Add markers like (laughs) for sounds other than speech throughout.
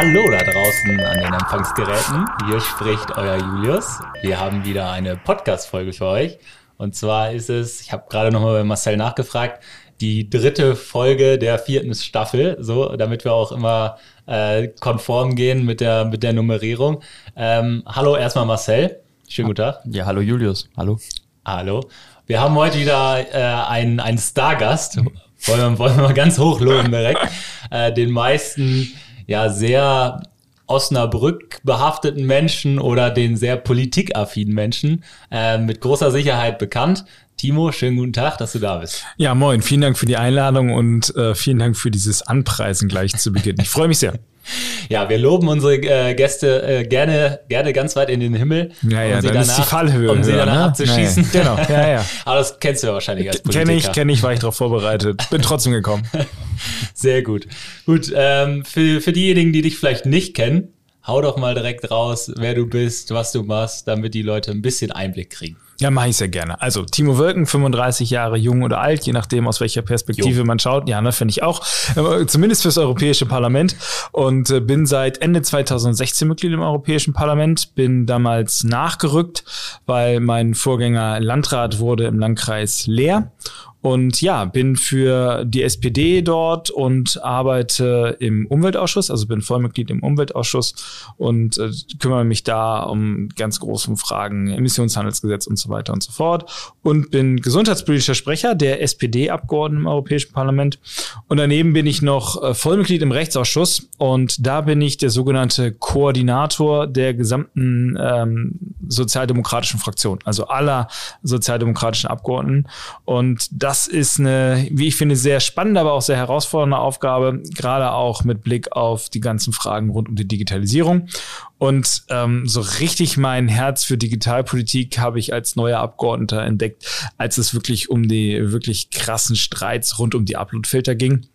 Hallo da draußen an den Empfangsgeräten. Hier spricht euer Julius. Wir haben wieder eine Podcast-Folge für euch. Und zwar ist es, ich habe gerade nochmal bei Marcel nachgefragt, die dritte Folge der vierten Staffel, so damit wir auch immer äh, konform gehen mit der, mit der Nummerierung. Ähm, hallo erstmal Marcel. Schönen guten Tag. Ja, hallo Julius. Hallo. Hallo. Wir haben heute wieder äh, einen, einen Stargast. Wollen wir, wollen wir mal ganz hoch loben direkt. Äh, den meisten ja sehr Osnabrück behafteten Menschen oder den sehr politikaffinen Menschen äh, mit großer Sicherheit bekannt. Timo, schönen guten Tag, dass du da bist. Ja, moin. Vielen Dank für die Einladung und äh, vielen Dank für dieses Anpreisen gleich zu Beginn. Ich freue mich sehr. (laughs) Ja, wir loben unsere äh, Gäste äh, gerne, gerne ganz weit in den Himmel. Ja, ja, um sie dann danach, ist die Fallhöhe Um sie danach ne? abzuschießen. Ja, ja. Genau, ja, ja. (laughs) Aber das kennst du ja wahrscheinlich als Politiker. Kenne ich, kenne ich, war ich darauf vorbereitet. Bin trotzdem gekommen. (laughs) Sehr gut. Gut, ähm, für, für diejenigen, die dich vielleicht nicht kennen, hau doch mal direkt raus, wer du bist, was du machst, damit die Leute ein bisschen Einblick kriegen. Ja, mache ich sehr gerne. Also Timo Wölken, 35 Jahre jung oder alt, je nachdem aus welcher Perspektive Jung. man schaut. Ja, ne, finde ich auch. Zumindest fürs Europäische Parlament. Und äh, bin seit Ende 2016 Mitglied im Europäischen Parlament. Bin damals nachgerückt, weil mein Vorgänger Landrat wurde im Landkreis Leer. Und ja, bin für die SPD dort und arbeite im Umweltausschuss, also bin Vollmitglied im Umweltausschuss und äh, kümmere mich da um ganz große Fragen, Emissionshandelsgesetz und so weiter und so fort. Und bin gesundheitspolitischer Sprecher der SPD-Abgeordneten im Europäischen Parlament. Und daneben bin ich noch äh, Vollmitglied im Rechtsausschuss und da bin ich der sogenannte Koordinator der gesamten ähm, sozialdemokratischen Fraktion, also aller sozialdemokratischen Abgeordneten. Und das ist eine, wie ich finde, sehr spannende, aber auch sehr herausfordernde Aufgabe, gerade auch mit Blick auf die ganzen Fragen rund um die Digitalisierung. Und ähm, so richtig mein Herz für Digitalpolitik habe ich als neuer Abgeordneter entdeckt, als es wirklich um die wirklich krassen Streits rund um die Uploadfilter ging.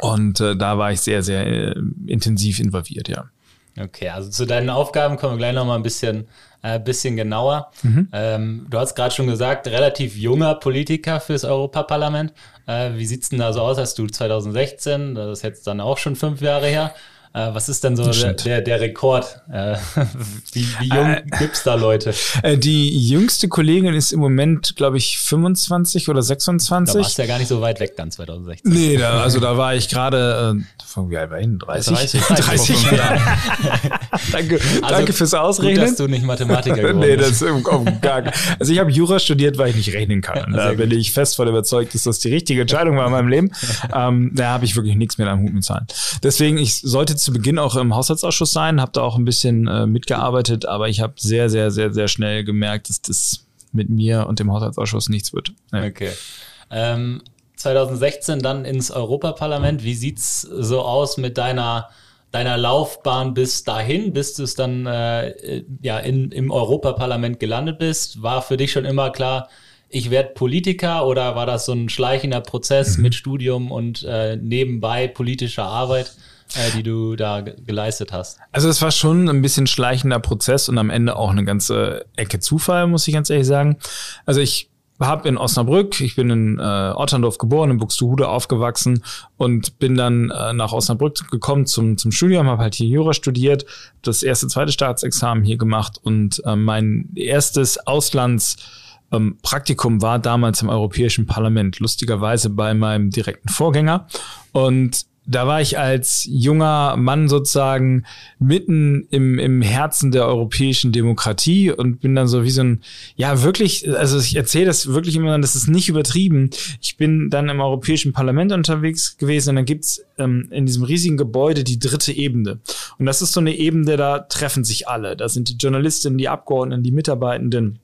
Und äh, da war ich sehr, sehr äh, intensiv involviert, ja. Okay, also zu deinen Aufgaben kommen wir gleich nochmal ein bisschen, äh, bisschen genauer. Ähm, du hast gerade schon gesagt, relativ junger Politiker fürs Europaparlament. Äh, wie sieht's denn da so aus? Hast du 2016, das ist jetzt dann auch schon fünf Jahre her. Äh, was ist denn so der, der, der Rekord? Äh, (laughs) wie, wie jung gibt's da Leute? Äh, die jüngste Kollegin ist im Moment, glaube ich, 25 oder Da 26. warst du ja gar nicht so weit weg dann 2016. Nee, da, (laughs) also da war ich gerade, äh, von wie alt war ich denn? 30? 30, 30 Jahre. danke, danke fürs Also Gut, Ausrechnen. dass du nicht Mathematiker geworden nee, das ist im Kopf gar. Also ich habe Jura studiert, weil ich nicht rechnen kann. (laughs) Und da bin ich fest von überzeugt, dass das die richtige Entscheidung war in meinem Leben. Ähm, da habe ich wirklich nichts mehr am Hut mit Zahlen. Deswegen, ich sollte zu Beginn auch im Haushaltsausschuss sein, habe da auch ein bisschen äh, mitgearbeitet, aber ich habe sehr, sehr, sehr, sehr schnell gemerkt, dass das mit mir und dem Haushaltsausschuss nichts wird. Ja. Okay. Ähm, 2016 dann ins Europaparlament. Wie sieht's so aus mit deiner deiner Laufbahn bis dahin, bis du es dann äh, ja in, im Europaparlament gelandet bist? War für dich schon immer klar, ich werde Politiker oder war das so ein schleichender Prozess mit Studium und äh, nebenbei politischer Arbeit, die du da ge- geleistet hast? Also es war schon ein bisschen schleichender Prozess und am Ende auch eine ganze Ecke Zufall, muss ich ganz ehrlich sagen. Also ich habe in Osnabrück, ich bin in äh, Otterndorf geboren, in Buxtehude aufgewachsen und bin dann äh, nach Osnabrück gekommen zum, zum Studium, habe halt hier Jura studiert, das erste, zweite Staatsexamen hier gemacht und äh, mein erstes Auslands ähm, Praktikum war damals im Europäischen Parlament, lustigerweise bei meinem direkten Vorgänger. Und da war ich als junger Mann sozusagen mitten im, im Herzen der europäischen Demokratie und bin dann so wie so ein, ja wirklich, also ich erzähle das wirklich immer, das ist nicht übertrieben. Ich bin dann im Europäischen Parlament unterwegs gewesen und dann gibt's ähm, in diesem riesigen Gebäude die dritte Ebene. Und das ist so eine Ebene, da treffen sich alle. Da sind die Journalistinnen, die Abgeordneten, die Mitarbeitenden.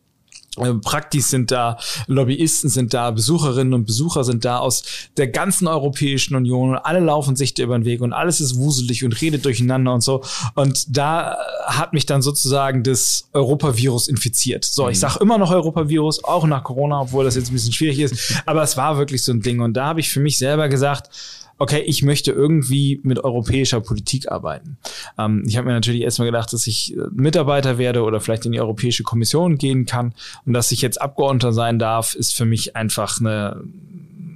Äh, Praktis sind da, Lobbyisten sind da, Besucherinnen und Besucher sind da aus der ganzen Europäischen Union und alle laufen sich da über den Weg und alles ist wuselig und redet durcheinander und so. Und da hat mich dann sozusagen das Europavirus infiziert. So, ich sage immer noch Europavirus, auch nach Corona, obwohl das jetzt ein bisschen schwierig ist. Aber es war wirklich so ein Ding. Und da habe ich für mich selber gesagt, okay, ich möchte irgendwie mit europäischer Politik arbeiten. Ähm, ich habe mir natürlich erstmal gedacht, dass ich äh, Mitarbeiter werde oder vielleicht in die Europäische Kommission gehen kann. Und dass ich jetzt Abgeordneter sein darf, ist für mich einfach eine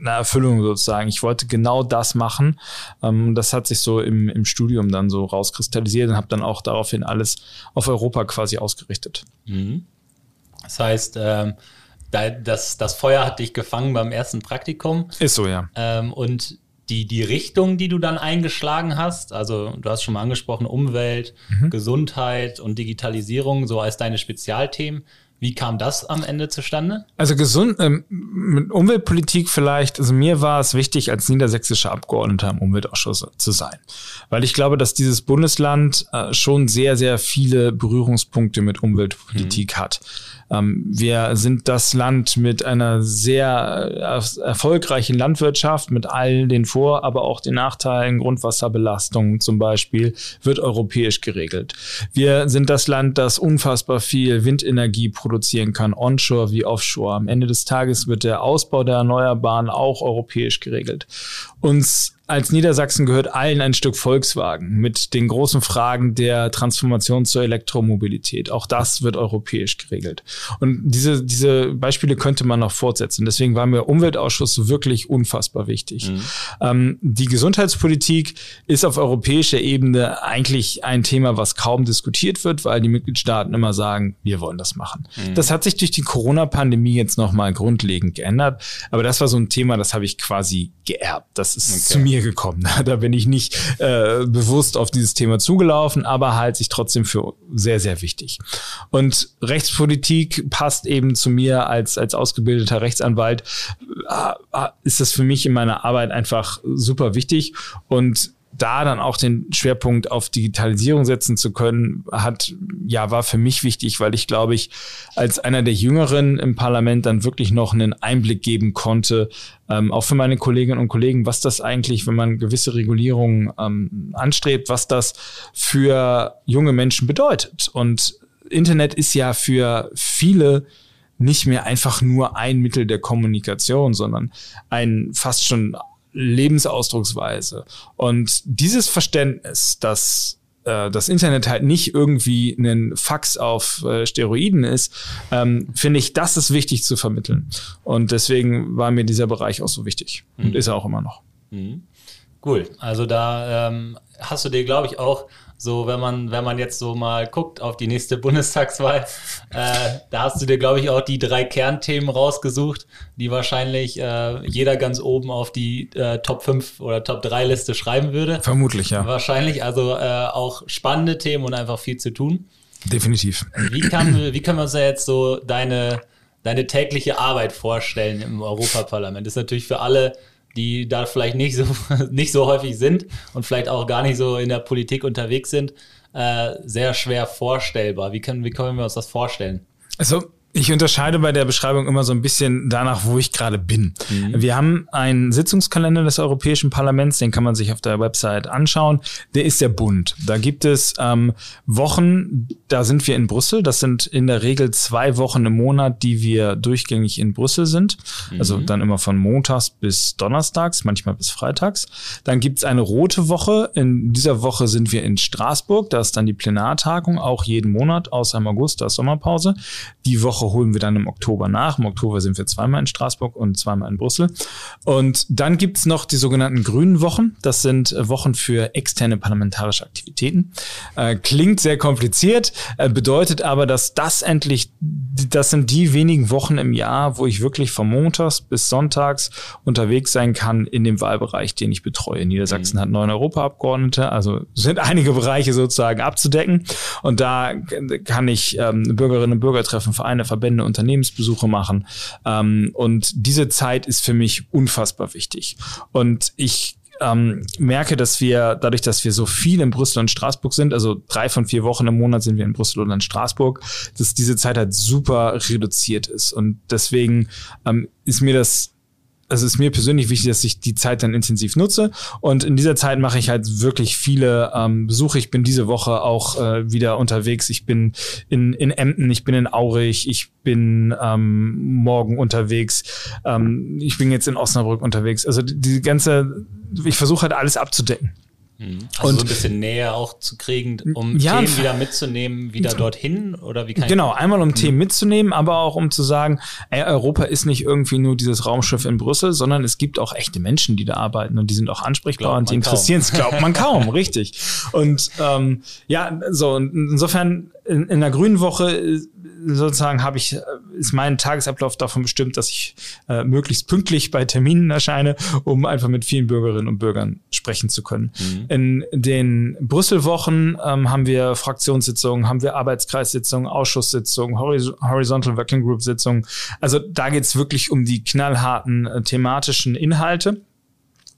eine Erfüllung sozusagen. Ich wollte genau das machen. Ähm, das hat sich so im, im Studium dann so rauskristallisiert und habe dann auch daraufhin alles auf Europa quasi ausgerichtet. Mhm. Das heißt, ähm, das, das Feuer hat dich gefangen beim ersten Praktikum. Ist so, ja. Ähm, und die, die Richtung, die du dann eingeschlagen hast, also du hast schon mal angesprochen, Umwelt, mhm. Gesundheit und Digitalisierung, so als deine Spezialthemen. Wie kam das am Ende zustande? Also gesund, ähm, mit Umweltpolitik vielleicht, also mir war es wichtig, als niedersächsischer Abgeordneter im Umweltausschuss zu sein. Weil ich glaube, dass dieses Bundesland äh, schon sehr, sehr viele Berührungspunkte mit Umweltpolitik mhm. hat. Ähm, wir sind das Land mit einer sehr äh, erfolgreichen Landwirtschaft, mit all den Vor-, aber auch den Nachteilen, Grundwasserbelastung zum Beispiel, wird europäisch geregelt. Wir sind das Land, das unfassbar viel Windenergie produzieren kann, onshore wie offshore. Am Ende des Tages wird der Ausbau der Erneuerbaren auch europäisch geregelt. Uns als Niedersachsen gehört allen ein Stück Volkswagen mit den großen Fragen der Transformation zur Elektromobilität. Auch das wird europäisch geregelt. Und diese, diese Beispiele könnte man noch fortsetzen. Deswegen war mir Umweltausschuss wirklich unfassbar wichtig. Mhm. Ähm, die Gesundheitspolitik ist auf europäischer Ebene eigentlich ein Thema, was kaum diskutiert wird, weil die Mitgliedstaaten immer sagen, wir wollen das machen. Mhm. Das hat sich durch die Corona-Pandemie jetzt nochmal grundlegend geändert. Aber das war so ein Thema, das habe ich quasi geerbt. Das ist okay. zu mir mir gekommen. (laughs) Da bin ich nicht äh, bewusst auf dieses Thema zugelaufen, aber halte sich trotzdem für sehr, sehr wichtig. Und Rechtspolitik passt eben zu mir als, als ausgebildeter Rechtsanwalt. Äh, ist das für mich in meiner Arbeit einfach super wichtig. Und da dann auch den Schwerpunkt auf Digitalisierung setzen zu können, hat, ja, war für mich wichtig, weil ich glaube ich, als einer der Jüngeren im Parlament dann wirklich noch einen Einblick geben konnte, ähm, auch für meine Kolleginnen und Kollegen, was das eigentlich, wenn man gewisse Regulierungen ähm, anstrebt, was das für junge Menschen bedeutet. Und Internet ist ja für viele nicht mehr einfach nur ein Mittel der Kommunikation, sondern ein fast schon Lebensausdrucksweise. Und dieses Verständnis, dass äh, das Internet halt nicht irgendwie ein Fax auf äh, Steroiden ist, ähm, finde ich, das ist wichtig zu vermitteln. Und deswegen war mir dieser Bereich auch so wichtig mhm. und ist er auch immer noch. Mhm. Cool. Also da ähm, hast du dir, glaube ich, auch so, wenn man, wenn man jetzt so mal guckt auf die nächste Bundestagswahl, äh, da hast du dir, glaube ich, auch die drei Kernthemen rausgesucht, die wahrscheinlich äh, jeder ganz oben auf die äh, Top 5 oder Top 3 Liste schreiben würde. Vermutlich, ja. Wahrscheinlich, also äh, auch spannende Themen und einfach viel zu tun. Definitiv. Wie, kann, wie können wir uns da jetzt so deine, deine tägliche Arbeit vorstellen im Europaparlament? Das ist natürlich für alle die da vielleicht nicht so, (laughs) nicht so häufig sind und vielleicht auch gar nicht so in der Politik unterwegs sind, äh, sehr schwer vorstellbar. Wie können, wie können wir uns das vorstellen? Also ich unterscheide bei der Beschreibung immer so ein bisschen danach, wo ich gerade bin. Mhm. Wir haben einen Sitzungskalender des Europäischen Parlaments, den kann man sich auf der Website anschauen. Der ist sehr bunt. Da gibt es ähm, Wochen, da sind wir in Brüssel. Das sind in der Regel zwei Wochen im Monat, die wir durchgängig in Brüssel sind. Also mhm. Also dann immer von Montags bis Donnerstags, manchmal bis Freitags. Dann gibt's eine rote Woche. In dieser Woche sind wir in Straßburg. Da ist dann die Plenartagung, auch jeden Monat, außer im August, da ist Sommerpause. Die Woche Woche holen wir dann im Oktober nach. Im Oktober sind wir zweimal in Straßburg und zweimal in Brüssel. Und dann gibt's noch die sogenannten grünen Wochen. Das sind äh, Wochen für externe parlamentarische Aktivitäten. Äh, klingt sehr kompliziert, äh, bedeutet aber, dass das endlich, das sind die wenigen Wochen im Jahr, wo ich wirklich von Montags bis Sonntags unterwegs sein kann in dem Wahlbereich, den ich betreue. Niedersachsen mhm. hat neun Europaabgeordnete, also sind einige Bereiche sozusagen abzudecken. Und da kann ich ähm, Bürgerinnen und Bürger treffen, Vereine, Verbände, Unternehmensbesuche machen. Ähm, und diese Zeit ist für mich unfassbar wichtig. Und ich ähm, merke, dass wir, dadurch, dass wir so viel in Brüssel und Straßburg sind, also drei von vier Wochen im Monat sind wir in Brüssel und in Straßburg, dass diese Zeit halt super reduziert ist. Und deswegen ähm, ist mir das also ist mir persönlich wichtig, dass ich die Zeit dann intensiv nutze. Und in dieser Zeit mache ich halt wirklich viele ähm, Besuche. Ich bin diese Woche auch äh, wieder unterwegs. Ich bin in, in Emden, ich bin in Aurich, ich bin ähm, morgen unterwegs. Ähm, ich bin jetzt in Osnabrück unterwegs. Also die, die ganze, ich versuche halt alles abzudecken. Mhm. Also und so ein bisschen näher auch zu kriegen, um ja, Themen wieder mitzunehmen, wieder dorthin oder wie kann Genau, einmal um mhm. Themen mitzunehmen, aber auch um zu sagen, ey, Europa ist nicht irgendwie nur dieses Raumschiff in Brüssel, sondern es gibt auch echte Menschen, die da arbeiten und die sind auch ansprechbar und die interessieren es, glaubt man kaum, (laughs) richtig. Und ähm, ja, so insofern in, in der Grünen Woche sozusagen habe ich, ist mein Tagesablauf davon bestimmt, dass ich äh, möglichst pünktlich bei Terminen erscheine, um einfach mit vielen Bürgerinnen und Bürgern sprechen zu können. Mhm. In den Brüsselwochen ähm, haben wir Fraktionssitzungen, haben wir Arbeitskreissitzungen, Ausschusssitzungen, Horizontal Working Group Sitzungen. Also da geht es wirklich um die knallharten äh, thematischen Inhalte.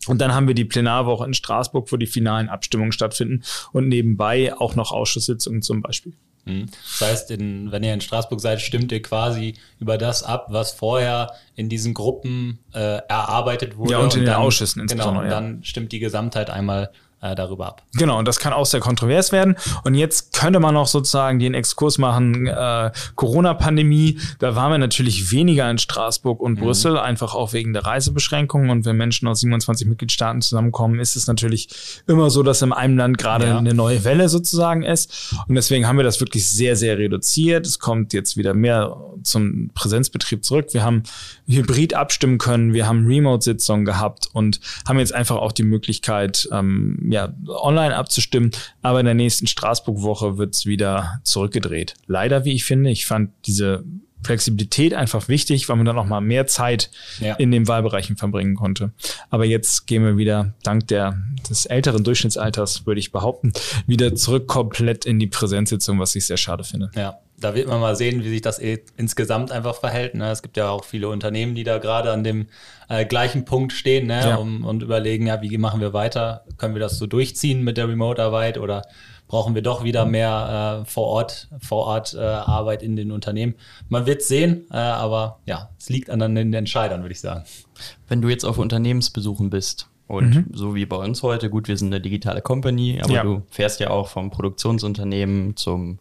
Und dann haben wir die Plenarwoche in Straßburg, wo die finalen Abstimmungen stattfinden und nebenbei auch noch Ausschusssitzungen zum Beispiel. Mhm. Das heißt, in, wenn ihr in Straßburg seid, stimmt ihr quasi über das ab, was vorher in diesen Gruppen äh, erarbeitet wurde. Ja, und in und den Ausschüssen insbesondere. Genau, und dann stimmt die Gesamtheit einmal äh, darüber ab. Genau, und das kann auch sehr kontrovers werden. Und jetzt könnte man auch sozusagen den Exkurs machen, äh, Corona-Pandemie, da waren wir natürlich weniger in Straßburg und mhm. Brüssel, einfach auch wegen der Reisebeschränkungen. Und wenn Menschen aus 27 Mitgliedstaaten zusammenkommen, ist es natürlich immer so, dass in einem Land gerade ja. eine neue Welle sozusagen ist. Und deswegen haben wir das wirklich sehr, sehr reduziert. Es kommt jetzt wieder mehr zum Präsenzbetrieb zurück. Wir haben hybrid abstimmen können, wir haben Remote-Sitzungen gehabt und haben jetzt einfach auch die Möglichkeit, ähm, ja, online abzustimmen. Aber in der nächsten Straßburg-Woche wird's wieder zurückgedreht. Leider, wie ich finde, ich fand diese Flexibilität einfach wichtig, weil man dann auch mal mehr Zeit ja. in den Wahlbereichen verbringen konnte. Aber jetzt gehen wir wieder, dank der, des älteren Durchschnittsalters, würde ich behaupten, wieder zurück komplett in die Präsenzsitzung, was ich sehr schade finde. Ja, da wird man mal sehen, wie sich das eh insgesamt einfach verhält. Ne? Es gibt ja auch viele Unternehmen, die da gerade an dem äh, gleichen Punkt stehen ne? Ja. Um, und überlegen, ja, wie machen wir weiter? Können wir das so durchziehen mit der Remote-Arbeit oder brauchen wir doch wieder mehr äh, vor Ort, vor Ort äh, Arbeit in den Unternehmen? Man wird sehen, äh, aber ja, es liegt an den Entscheidern, würde ich sagen. Wenn du jetzt auf Unternehmensbesuchen bist, und mhm. so wie bei uns heute, gut, wir sind eine digitale Company, aber ja. du fährst ja auch vom Produktionsunternehmen zum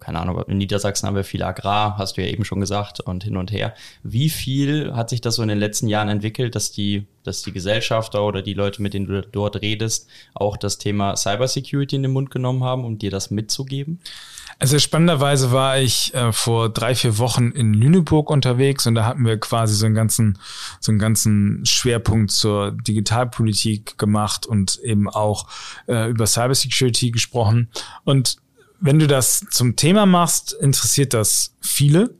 keine Ahnung, in Niedersachsen haben wir viel Agrar, hast du ja eben schon gesagt, und hin und her. Wie viel hat sich das so in den letzten Jahren entwickelt, dass die, dass die Gesellschafter oder die Leute, mit denen du dort redest, auch das Thema Cybersecurity in den Mund genommen haben, um dir das mitzugeben? Also spannenderweise war ich äh, vor drei, vier Wochen in Lüneburg unterwegs und da hatten wir quasi so einen ganzen, so einen ganzen Schwerpunkt zur Digitalpolitik gemacht und eben auch äh, über Cybersecurity gesprochen. Und wenn du das zum Thema machst, interessiert das viele,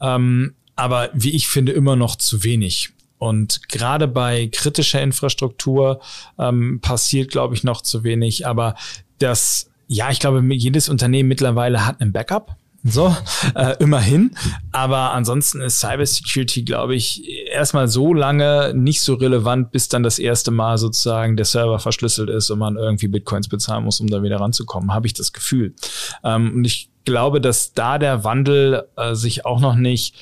ähm, aber wie ich finde, immer noch zu wenig. Und gerade bei kritischer Infrastruktur ähm, passiert, glaube ich, noch zu wenig. Aber das, ja, ich glaube, jedes Unternehmen mittlerweile hat einen Backup. So, äh, immerhin. Aber ansonsten ist Cybersecurity, glaube ich, erstmal so lange nicht so relevant, bis dann das erste Mal sozusagen der Server verschlüsselt ist und man irgendwie Bitcoins bezahlen muss, um da wieder ranzukommen, habe ich das Gefühl. Ähm, und ich glaube, dass da der Wandel äh, sich auch noch nicht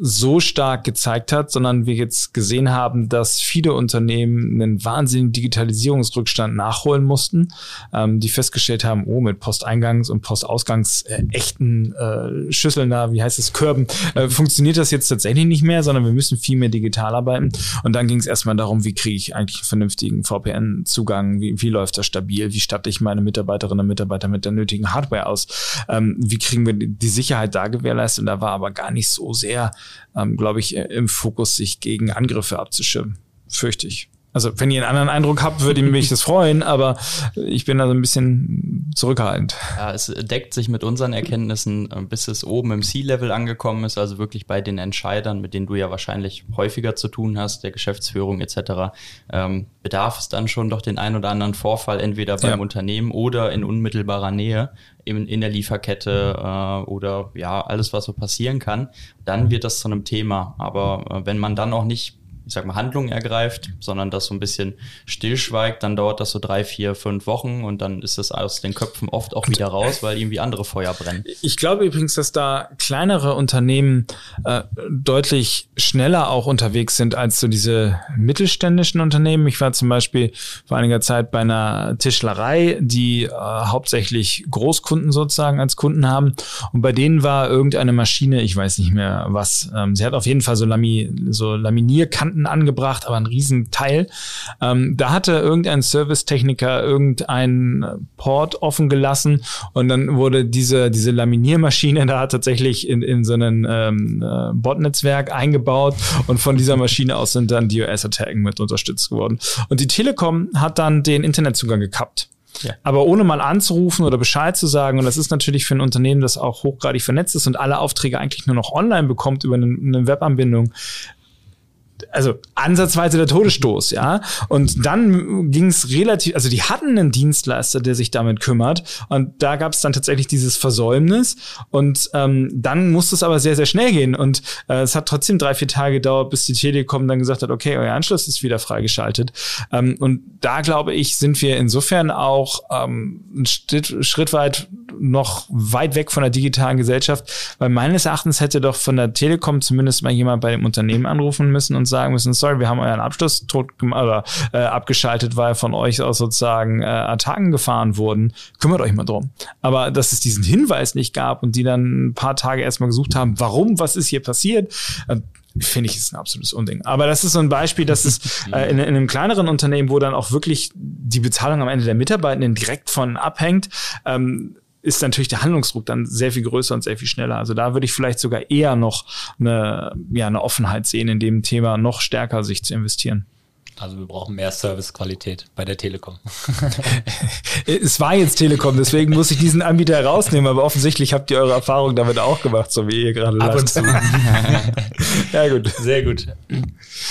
so stark gezeigt hat, sondern wir jetzt gesehen haben, dass viele Unternehmen einen wahnsinnigen Digitalisierungsrückstand nachholen mussten, ähm, die festgestellt haben, oh, mit Posteingangs- und Postausgangs äh, echten äh, Schüsseln da, wie heißt es, Körben, äh, funktioniert das jetzt tatsächlich nicht mehr, sondern wir müssen viel mehr digital arbeiten. Und dann ging es erstmal darum, wie kriege ich eigentlich einen vernünftigen VPN-Zugang, wie, wie läuft das stabil, wie statte ich meine Mitarbeiterinnen und Mitarbeiter mit der nötigen Hardware aus, ähm, wie kriegen wir die Sicherheit da gewährleistet. Und da war aber gar nicht so sehr ähm, glaube ich, im Fokus, sich gegen Angriffe abzuschirmen. Fürchte ich. Also wenn ihr einen anderen Eindruck habt, würde mich (laughs) das freuen, aber ich bin da so ein bisschen zurückhaltend. Ja, es deckt sich mit unseren Erkenntnissen, äh, bis es oben im C-Level angekommen ist, also wirklich bei den Entscheidern, mit denen du ja wahrscheinlich häufiger zu tun hast, der Geschäftsführung etc., ähm, bedarf es dann schon doch den ein oder anderen Vorfall, entweder beim ja. Unternehmen oder in unmittelbarer Nähe in, in der Lieferkette äh, oder ja, alles, was so passieren kann. Dann wird das zu einem Thema. Aber äh, wenn man dann auch nicht ich sag mal, Handlungen ergreift, sondern das so ein bisschen stillschweigt, dann dauert das so drei, vier, fünf Wochen und dann ist es aus den Köpfen oft auch wieder raus, weil irgendwie andere Feuer brennen. Ich glaube übrigens, dass da kleinere Unternehmen äh, deutlich schneller auch unterwegs sind als so diese mittelständischen Unternehmen. Ich war zum Beispiel vor einiger Zeit bei einer Tischlerei, die äh, hauptsächlich Großkunden sozusagen als Kunden haben und bei denen war irgendeine Maschine, ich weiß nicht mehr was, ähm, sie hat auf jeden Fall so, Lami, so Laminierkanten unten angebracht, aber ein Riesenteil. Ähm, da hatte irgendein Servicetechniker irgendein Port offen gelassen und dann wurde diese, diese Laminiermaschine (laughs) da tatsächlich in, in so ein ähm, äh, Botnetzwerk eingebaut und von dieser Maschine aus sind dann DOS-Attacken mit unterstützt worden. Und die Telekom hat dann den Internetzugang gekappt. Ja. Aber ohne mal anzurufen oder Bescheid zu sagen, und das ist natürlich für ein Unternehmen, das auch hochgradig vernetzt ist und alle Aufträge eigentlich nur noch online bekommt über eine, eine Webanbindung, also ansatzweise der Todesstoß, ja. Und dann ging es relativ, also die hatten einen Dienstleister, der sich damit kümmert. Und da gab es dann tatsächlich dieses Versäumnis. Und ähm, dann musste es aber sehr, sehr schnell gehen. Und äh, es hat trotzdem drei, vier Tage gedauert, bis die Telekom dann gesagt hat, okay, euer Anschluss ist wieder freigeschaltet. Ähm, und da glaube ich, sind wir insofern auch ähm, ein Schritt, Schritt weit noch weit weg von der digitalen Gesellschaft, weil meines Erachtens hätte doch von der Telekom zumindest mal jemand bei dem Unternehmen anrufen müssen und sagen, sagen müssen, sorry, wir haben euren Abschluss tot oder äh, abgeschaltet, weil von euch aus sozusagen äh, Attacken gefahren wurden. Kümmert euch mal drum. Aber dass es diesen Hinweis nicht gab und die dann ein paar Tage erstmal gesucht haben, warum, was ist hier passiert, äh, finde ich, ist ein absolutes Unding. Aber das ist so ein Beispiel, dass es (laughs) äh, in, in, einem kleineren Unternehmen, wo dann auch wirklich die Bezahlung am Ende der Mitarbeitenden direkt von abhängt, ähm, ist natürlich der Handlungsdruck dann sehr viel größer und sehr viel schneller. Also da würde ich vielleicht sogar eher noch eine, ja, eine Offenheit sehen, in dem Thema noch stärker sich zu investieren. Also wir brauchen mehr Servicequalität bei der Telekom. (laughs) es war jetzt Telekom, deswegen muss ich diesen Anbieter herausnehmen, aber offensichtlich habt ihr eure Erfahrung damit auch gemacht, so wie ihr gerade Ab und zu. (laughs) ja, gut. Sehr gut.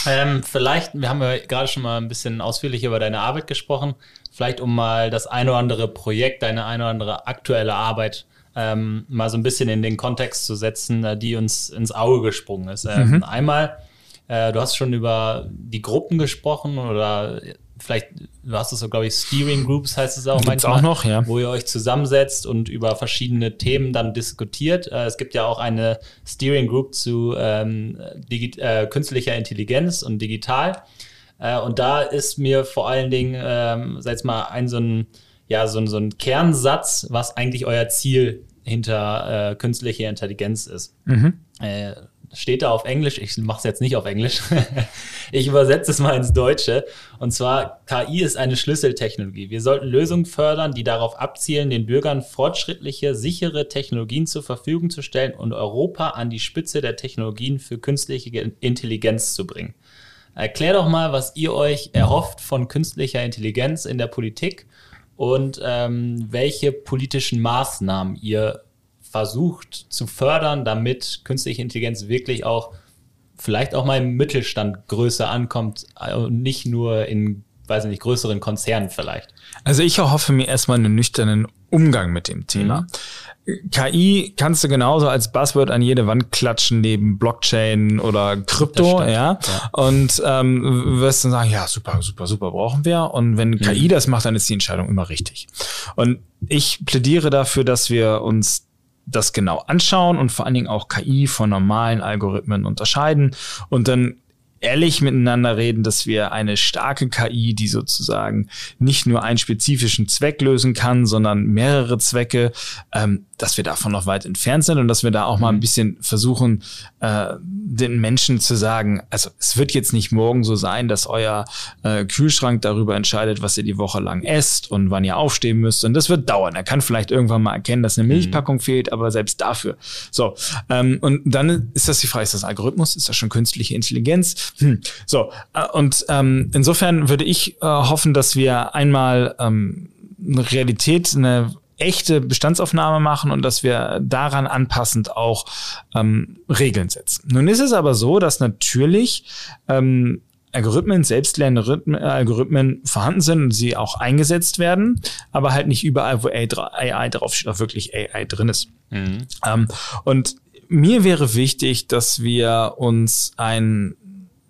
Ähm, vielleicht, wir haben ja gerade schon mal ein bisschen ausführlich über deine Arbeit gesprochen vielleicht um mal das eine oder andere Projekt, deine eine oder andere aktuelle Arbeit ähm, mal so ein bisschen in den Kontext zu setzen, äh, die uns ins Auge gesprungen ist. Ähm, mhm. Einmal, äh, du hast schon über die Gruppen gesprochen oder vielleicht, du hast es so, glaube ich, Steering Groups heißt es auch Gibt's manchmal, auch noch, ja. wo ihr euch zusammensetzt und über verschiedene Themen dann diskutiert. Äh, es gibt ja auch eine Steering Group zu ähm, äh, künstlicher Intelligenz und digital. Äh, und da ist mir vor allen Dingen, ähm, sag mal, ein so ein, ja, so, so ein Kernsatz, was eigentlich euer Ziel hinter äh, künstlicher Intelligenz ist. Mhm. Steht da auf Englisch, ich mache es jetzt nicht auf Englisch, (laughs) ich übersetze es mal ins Deutsche. Und zwar, KI ist eine Schlüsseltechnologie. Wir sollten Lösungen fördern, die darauf abzielen, den Bürgern fortschrittliche, sichere Technologien zur Verfügung zu stellen und Europa an die Spitze der Technologien für künstliche Intelligenz zu bringen. Erklär doch mal, was ihr euch erhofft von künstlicher Intelligenz in der Politik und ähm, welche politischen Maßnahmen ihr versucht zu fördern, damit künstliche Intelligenz wirklich auch vielleicht auch mal im Mittelstand größer ankommt und nicht nur in, weiß ich nicht, größeren Konzernen vielleicht. Also ich erhoffe mir erstmal einen nüchternen Umgang mit dem Thema. Mhm. KI kannst du genauso als Buzzword an jede Wand klatschen neben Blockchain oder Krypto, ja? ja. Und ähm, wirst dann sagen, ja, super, super, super, brauchen wir. Und wenn mhm. KI das macht, dann ist die Entscheidung immer richtig. Und ich plädiere dafür, dass wir uns das genau anschauen und vor allen Dingen auch KI von normalen Algorithmen unterscheiden. Und dann ehrlich miteinander reden, dass wir eine starke KI, die sozusagen nicht nur einen spezifischen Zweck lösen kann, sondern mehrere Zwecke, ähm, dass wir davon noch weit entfernt sind und dass wir da auch mal ein mhm. bisschen versuchen, äh, den Menschen zu sagen, also es wird jetzt nicht morgen so sein, dass euer äh, Kühlschrank darüber entscheidet, was ihr die Woche lang esst und wann ihr aufstehen müsst. Und das wird dauern. Er kann vielleicht irgendwann mal erkennen, dass eine mhm. Milchpackung mhm. fehlt, aber selbst dafür. So, ähm, und dann ist das die Frage, ist das Algorithmus? Ist das schon künstliche Intelligenz? Hm. So, äh, und ähm, insofern würde ich äh, hoffen, dass wir einmal ähm, eine Realität, eine echte Bestandsaufnahme machen und dass wir daran anpassend auch ähm, Regeln setzen. Nun ist es aber so, dass natürlich ähm, Algorithmen, selbstlernende Algorithmen vorhanden sind und sie auch eingesetzt werden, aber halt nicht überall, wo AI draufsteht, auch wirklich AI drin ist. Mhm. Ähm, und mir wäre wichtig, dass wir uns ein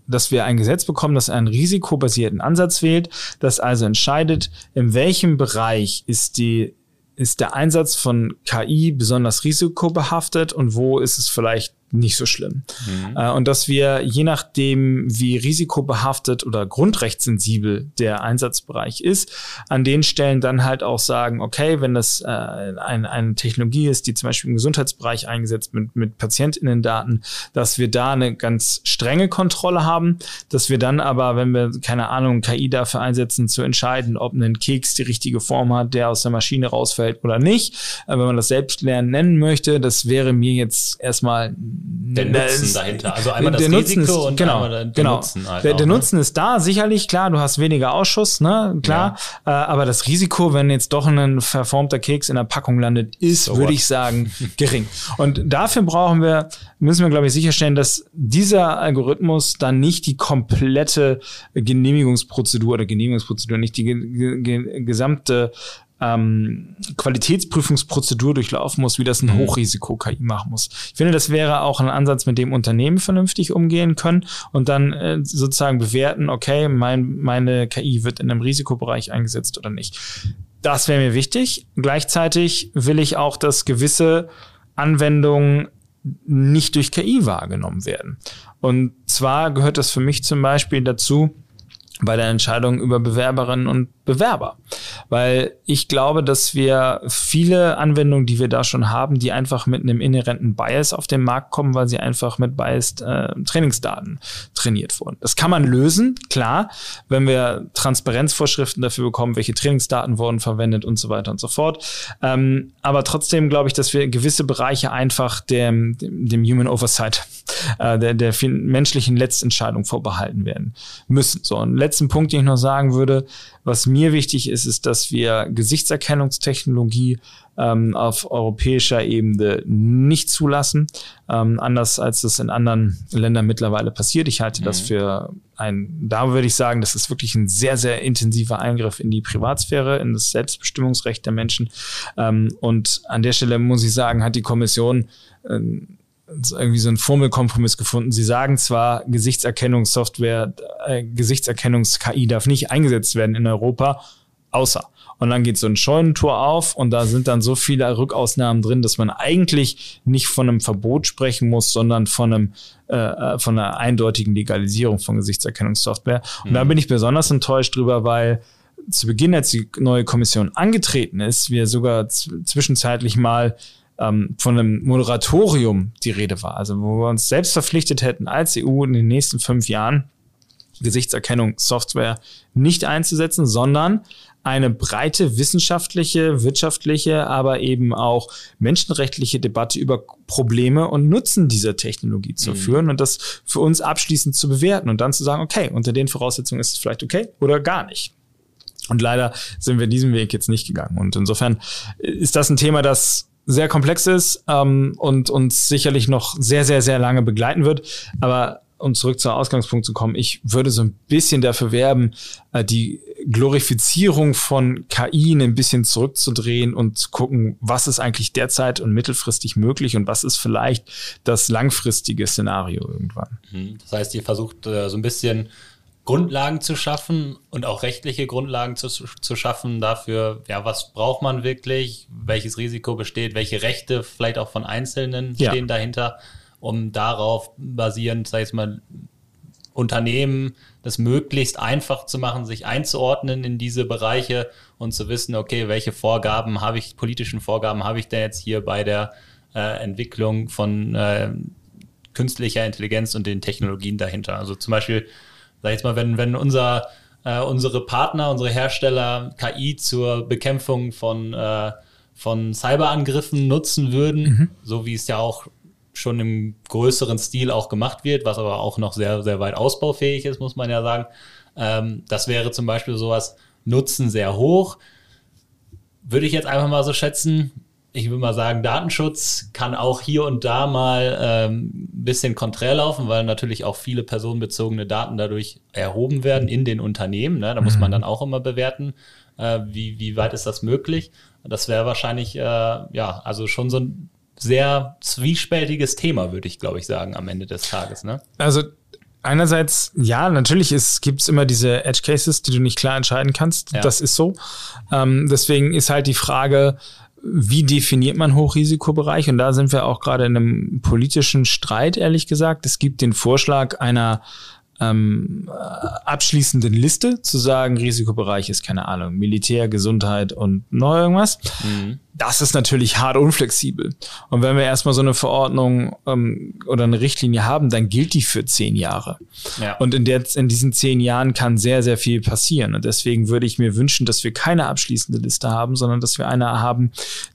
dass wir ein Gesetz bekommen, das einen risikobasierten Ansatz wählt, das also entscheidet, in welchem Bereich ist die ist der Einsatz von KI besonders risikobehaftet und wo ist es vielleicht nicht so schlimm. Mhm. Äh, und dass wir je nachdem, wie risikobehaftet oder grundrechtssensibel der Einsatzbereich ist, an den Stellen dann halt auch sagen, okay, wenn das äh, ein, eine Technologie ist, die zum Beispiel im Gesundheitsbereich eingesetzt mit, mit Patientinnendaten, dass wir da eine ganz strenge Kontrolle haben, dass wir dann aber, wenn wir, keine Ahnung, KI dafür einsetzen, zu entscheiden, ob ein Keks die richtige Form hat, der aus der Maschine rausfällt oder nicht, äh, wenn man das Selbstlernen nennen möchte, das wäre mir jetzt erstmal der Nutzen ist, dahinter. Also einmal das der Risiko ist, und genau, einmal der, genau. Nutzen. Halt der, auch, der ne? Nutzen ist da, sicherlich, klar, du hast weniger Ausschuss, ne, klar. Ja. Äh, aber das Risiko, wenn jetzt doch ein verformter Keks in der Packung landet, ist, so würde ich sagen, (laughs) gering. Und dafür brauchen wir, müssen wir, glaube ich, sicherstellen, dass dieser Algorithmus dann nicht die komplette Genehmigungsprozedur oder Genehmigungsprozedur, nicht die ge ge gesamte ähm, Qualitätsprüfungsprozedur durchlaufen muss, wie das ein mhm. Hochrisiko-KI machen muss. Ich finde, das wäre auch ein Ansatz, mit dem Unternehmen vernünftig umgehen können und dann äh, sozusagen bewerten, okay, mein, meine KI wird in einem Risikobereich eingesetzt oder nicht. Das wäre mir wichtig. Gleichzeitig will ich auch, dass gewisse Anwendungen nicht durch KI wahrgenommen werden. Und zwar gehört das für mich zum Beispiel dazu, bei der Entscheidung über Bewerberinnen und Bewerber. Weil ich glaube, dass wir viele Anwendungen, die wir da schon haben, die einfach mit einem inhärenten Bias auf den Markt kommen, weil sie einfach mit Biased äh, Trainingsdaten trainiert wurden. Das kann man lösen, klar, wenn wir Transparenzvorschriften dafür bekommen, welche Trainingsdaten wurden verwendet und so weiter und so fort. Ähm, aber trotzdem glaube ich, dass wir gewisse Bereiche einfach dem, dem, dem Human Oversight, äh, der, der menschlichen Letztentscheidung vorbehalten werden müssen. So, einen letzten Punkt, den ich noch sagen würde, was mir wichtig ist, ist, dass wir Gesichtserkennungstechnologie ähm, auf europäischer Ebene nicht zulassen, ähm, anders als das in anderen Ländern mittlerweile passiert. Ich halte mhm. das für ein, da würde ich sagen, das ist wirklich ein sehr, sehr intensiver Eingriff in die Privatsphäre, in das Selbstbestimmungsrecht der Menschen. Ähm, und an der Stelle muss ich sagen, hat die Kommission ähm, irgendwie so einen Formelkompromiss gefunden. Sie sagen zwar, Gesichtserkennungssoftware, äh, Gesichtserkennungs-KI darf nicht eingesetzt werden in Europa, außer. Und dann geht so ein Scheunentor auf und da sind dann so viele Rückausnahmen drin, dass man eigentlich nicht von einem Verbot sprechen muss, sondern von einem äh, äh von einer eindeutigen Legalisierung von Gesichtserkennungssoftware. Und mhm. da bin ich besonders enttäuscht drüber, weil zu Beginn, als die neue Kommission angetreten ist, wir sogar zwischenzeitlich mal ähm, von einem Moratorium die Rede war. Also wo wir uns selbst verpflichtet hätten, als EU in den nächsten fünf Jahren Gesichtserkennung Software nicht einzusetzen, sondern eine breite wissenschaftliche, wirtschaftliche, aber eben auch menschenrechtliche Debatte über Probleme und Nutzen dieser Technologie zu mhm. führen und das für uns abschließend zu bewerten und dann zu sagen, okay, unter den Voraussetzungen ist es vielleicht okay oder gar nicht. Und leider sind wir diesen Weg jetzt nicht gegangen. Und insofern ist das ein Thema, das sehr komplex ist ähm, und uns sicherlich noch sehr, sehr, sehr lange begleiten wird. Aber um zurück zum Ausgangspunkt zu kommen, ich würde so ein bisschen dafür werben, äh, die Glorifizierung von KI ein bisschen zurückzudrehen und zu gucken, was ist eigentlich derzeit und mittelfristig möglich und was ist vielleicht das langfristige Szenario irgendwann. Mhm. Das heißt, ihr versucht äh, so ein bisschen Grundlagen zu schaffen und auch rechtliche Grundlagen zu, zu schaffen dafür, ja, was braucht man wirklich, welches Risiko besteht, welche Rechte vielleicht auch von Einzelnen ja. stehen dahinter, um darauf basierend, sag ich mal, Unternehmen das möglichst einfach zu machen, sich einzuordnen in diese Bereiche und zu wissen, okay, welche Vorgaben habe ich, politischen Vorgaben habe ich denn jetzt hier bei der äh, Entwicklung von äh, künstlicher Intelligenz und den Technologien dahinter. Also zum Beispiel sag jetzt mal, wenn, wenn unser, äh, unsere Partner, unsere Hersteller KI zur Bekämpfung von, äh, von Cyberangriffen nutzen würden, mhm. so wie es ja auch schon im größeren Stil auch gemacht wird, was aber auch noch sehr, sehr weit ausbaufähig ist, muss man ja sagen. Ähm, das wäre zum Beispiel sowas, Nutzen sehr hoch. Würde ich jetzt einfach mal so schätzen, ich würde mal sagen, Datenschutz kann auch hier und da mal ähm, ein bisschen konträr laufen, weil natürlich auch viele personenbezogene Daten dadurch erhoben werden in den Unternehmen. Ne? Da muss man mhm. dann auch immer bewerten, äh, wie, wie weit ist das möglich. Das wäre wahrscheinlich, äh, ja, also schon so ein sehr zwiespältiges Thema, würde ich, glaube ich, sagen, am Ende des Tages. Ne? Also einerseits, ja, natürlich gibt es immer diese Edge Cases, die du nicht klar entscheiden kannst. Ja. Das ist so. Ähm, deswegen ist halt die Frage, wie definiert man Hochrisikobereich? Und da sind wir auch gerade in einem politischen Streit, ehrlich gesagt. Es gibt den Vorschlag einer ähm, abschließenden Liste zu sagen, Risikobereich ist keine Ahnung, Militär, Gesundheit und noch irgendwas. Mhm das ist natürlich hart unflexibel. Und wenn wir erstmal so eine Verordnung ähm, oder eine Richtlinie haben, dann gilt die für zehn Jahre. Ja. Und in, der, in diesen zehn Jahren kann sehr, sehr viel passieren. Und deswegen würde ich mir wünschen, dass wir keine abschließende Liste haben, sondern dass wir eine haben,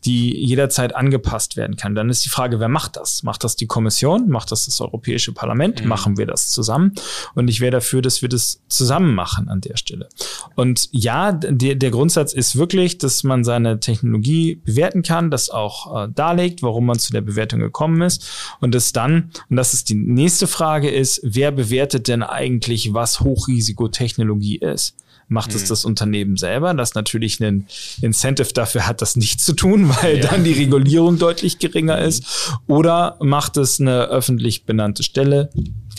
die jederzeit angepasst werden kann. Dann ist die Frage, wer macht das? Macht das die Kommission? Macht das das Europäische Parlament? Mhm. Machen wir das zusammen? Und ich wäre dafür, dass wir das zusammen machen an der Stelle. Und ja, der, der Grundsatz ist wirklich, dass man seine Technologie bewerten kann, das auch äh, darlegt, warum man zu der Bewertung gekommen ist und das dann, und das ist die nächste Frage ist, wer bewertet denn eigentlich, was Hochrisikotechnologie ist? Macht es mhm. das Unternehmen selber, das natürlich einen Incentive dafür hat, das nicht zu tun, weil ja. dann die Regulierung deutlich geringer ist? Oder macht es eine öffentlich benannte Stelle,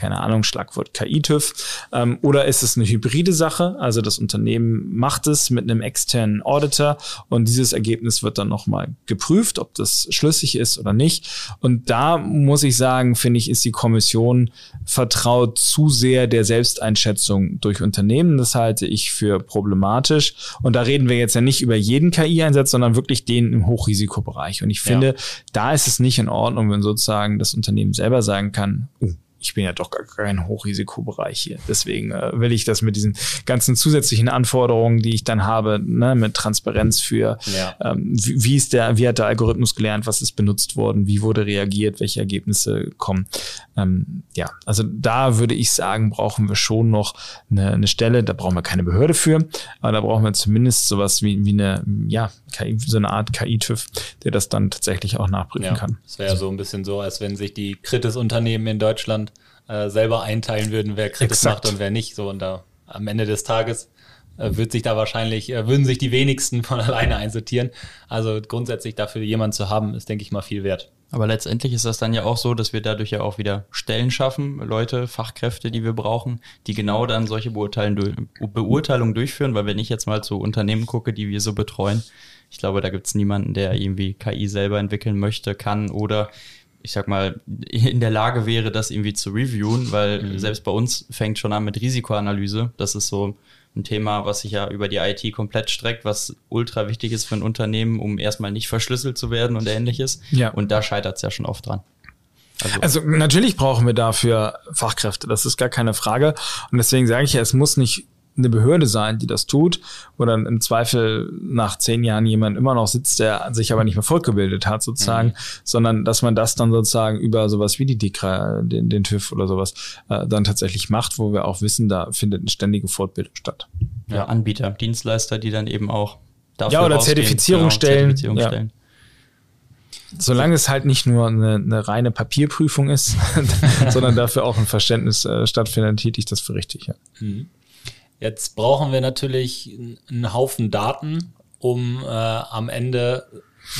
keine Ahnung, Schlagwort KI-TÜV? Ähm, oder ist es eine hybride Sache? Also das Unternehmen macht es mit einem externen Auditor und dieses Ergebnis wird dann nochmal geprüft, ob das schlüssig ist oder nicht. Und da muss ich sagen, finde ich, ist die Kommission vertraut zu sehr der Selbsteinschätzung durch Unternehmen. Das halte ich für problematisch. Und da reden wir jetzt ja nicht über jeden KI-Einsatz, sondern wirklich den im Hochrisikobereich. Und ich finde, ja. da ist es nicht in Ordnung, wenn sozusagen das Unternehmen selber sagen kann, uh, ich bin ja doch gar kein Hochrisikobereich hier. Deswegen äh, will ich das mit diesen ganzen zusätzlichen Anforderungen, die ich dann habe, ne, mit Transparenz für, ja. ähm, wie, wie, ist der, wie hat der Algorithmus gelernt, was ist benutzt worden, wie wurde reagiert, welche Ergebnisse kommen. Ähm, ja, also da würde ich sagen, brauchen wir schon noch eine, eine Stelle, da brauchen wir keine Behörde für, aber da brauchen wir zumindest sowas wie, wie eine, ja, KI, so eine Art KI-TÜV, der das dann tatsächlich auch nachprüfen ja, kann. Das wäre ja so ein bisschen so, als wenn sich die Kritis-Unternehmen in Deutschland äh, selber einteilen würden, wer Kritis macht und wer nicht. So und da am Ende des Tages äh, wird sich da wahrscheinlich, äh, würden sich die wenigsten von (laughs) alleine einsortieren. Also grundsätzlich dafür jemanden zu haben, ist, denke ich mal, viel wert. Aber letztendlich ist das dann ja auch so, dass wir dadurch ja auch wieder Stellen schaffen, Leute, Fachkräfte, die wir brauchen, die genau dann solche Beurteilungen, Beurteilungen durchführen, weil wenn ich jetzt mal zu Unternehmen gucke, die wir so betreuen, ich glaube, da gibt es niemanden, der irgendwie KI selber entwickeln möchte, kann oder ich sag mal, in der Lage wäre, das irgendwie zu reviewen, weil mhm. selbst bei uns fängt schon an mit Risikoanalyse. Das ist so ein Thema, was sich ja über die IT komplett streckt, was ultra wichtig ist für ein Unternehmen, um erstmal nicht verschlüsselt zu werden und ähnliches. Ja. Und da scheitert es ja schon oft dran. Also, also, natürlich brauchen wir dafür Fachkräfte, das ist gar keine Frage. Und deswegen sage ich ja, es muss nicht eine Behörde sein, die das tut, wo dann im Zweifel nach zehn Jahren jemand immer noch sitzt, der sich aber nicht mehr fortgebildet hat, sozusagen, mhm. sondern dass man das dann sozusagen über sowas wie die DIKRA, den, den TÜV oder sowas, äh, dann tatsächlich macht, wo wir auch wissen, da findet eine ständige Fortbildung statt. Ja, Anbieter, Dienstleister, die dann eben auch dafür Ja, oder Zertifizierung genau, stellen. Zertifizierung ja. stellen. Solange es halt nicht nur eine, eine reine Papierprüfung ist, (laughs) sondern dafür auch ein Verständnis äh, stattfindet, hielt ich das für richtig. Ja. Mhm. Jetzt brauchen wir natürlich einen Haufen Daten, um äh, am Ende,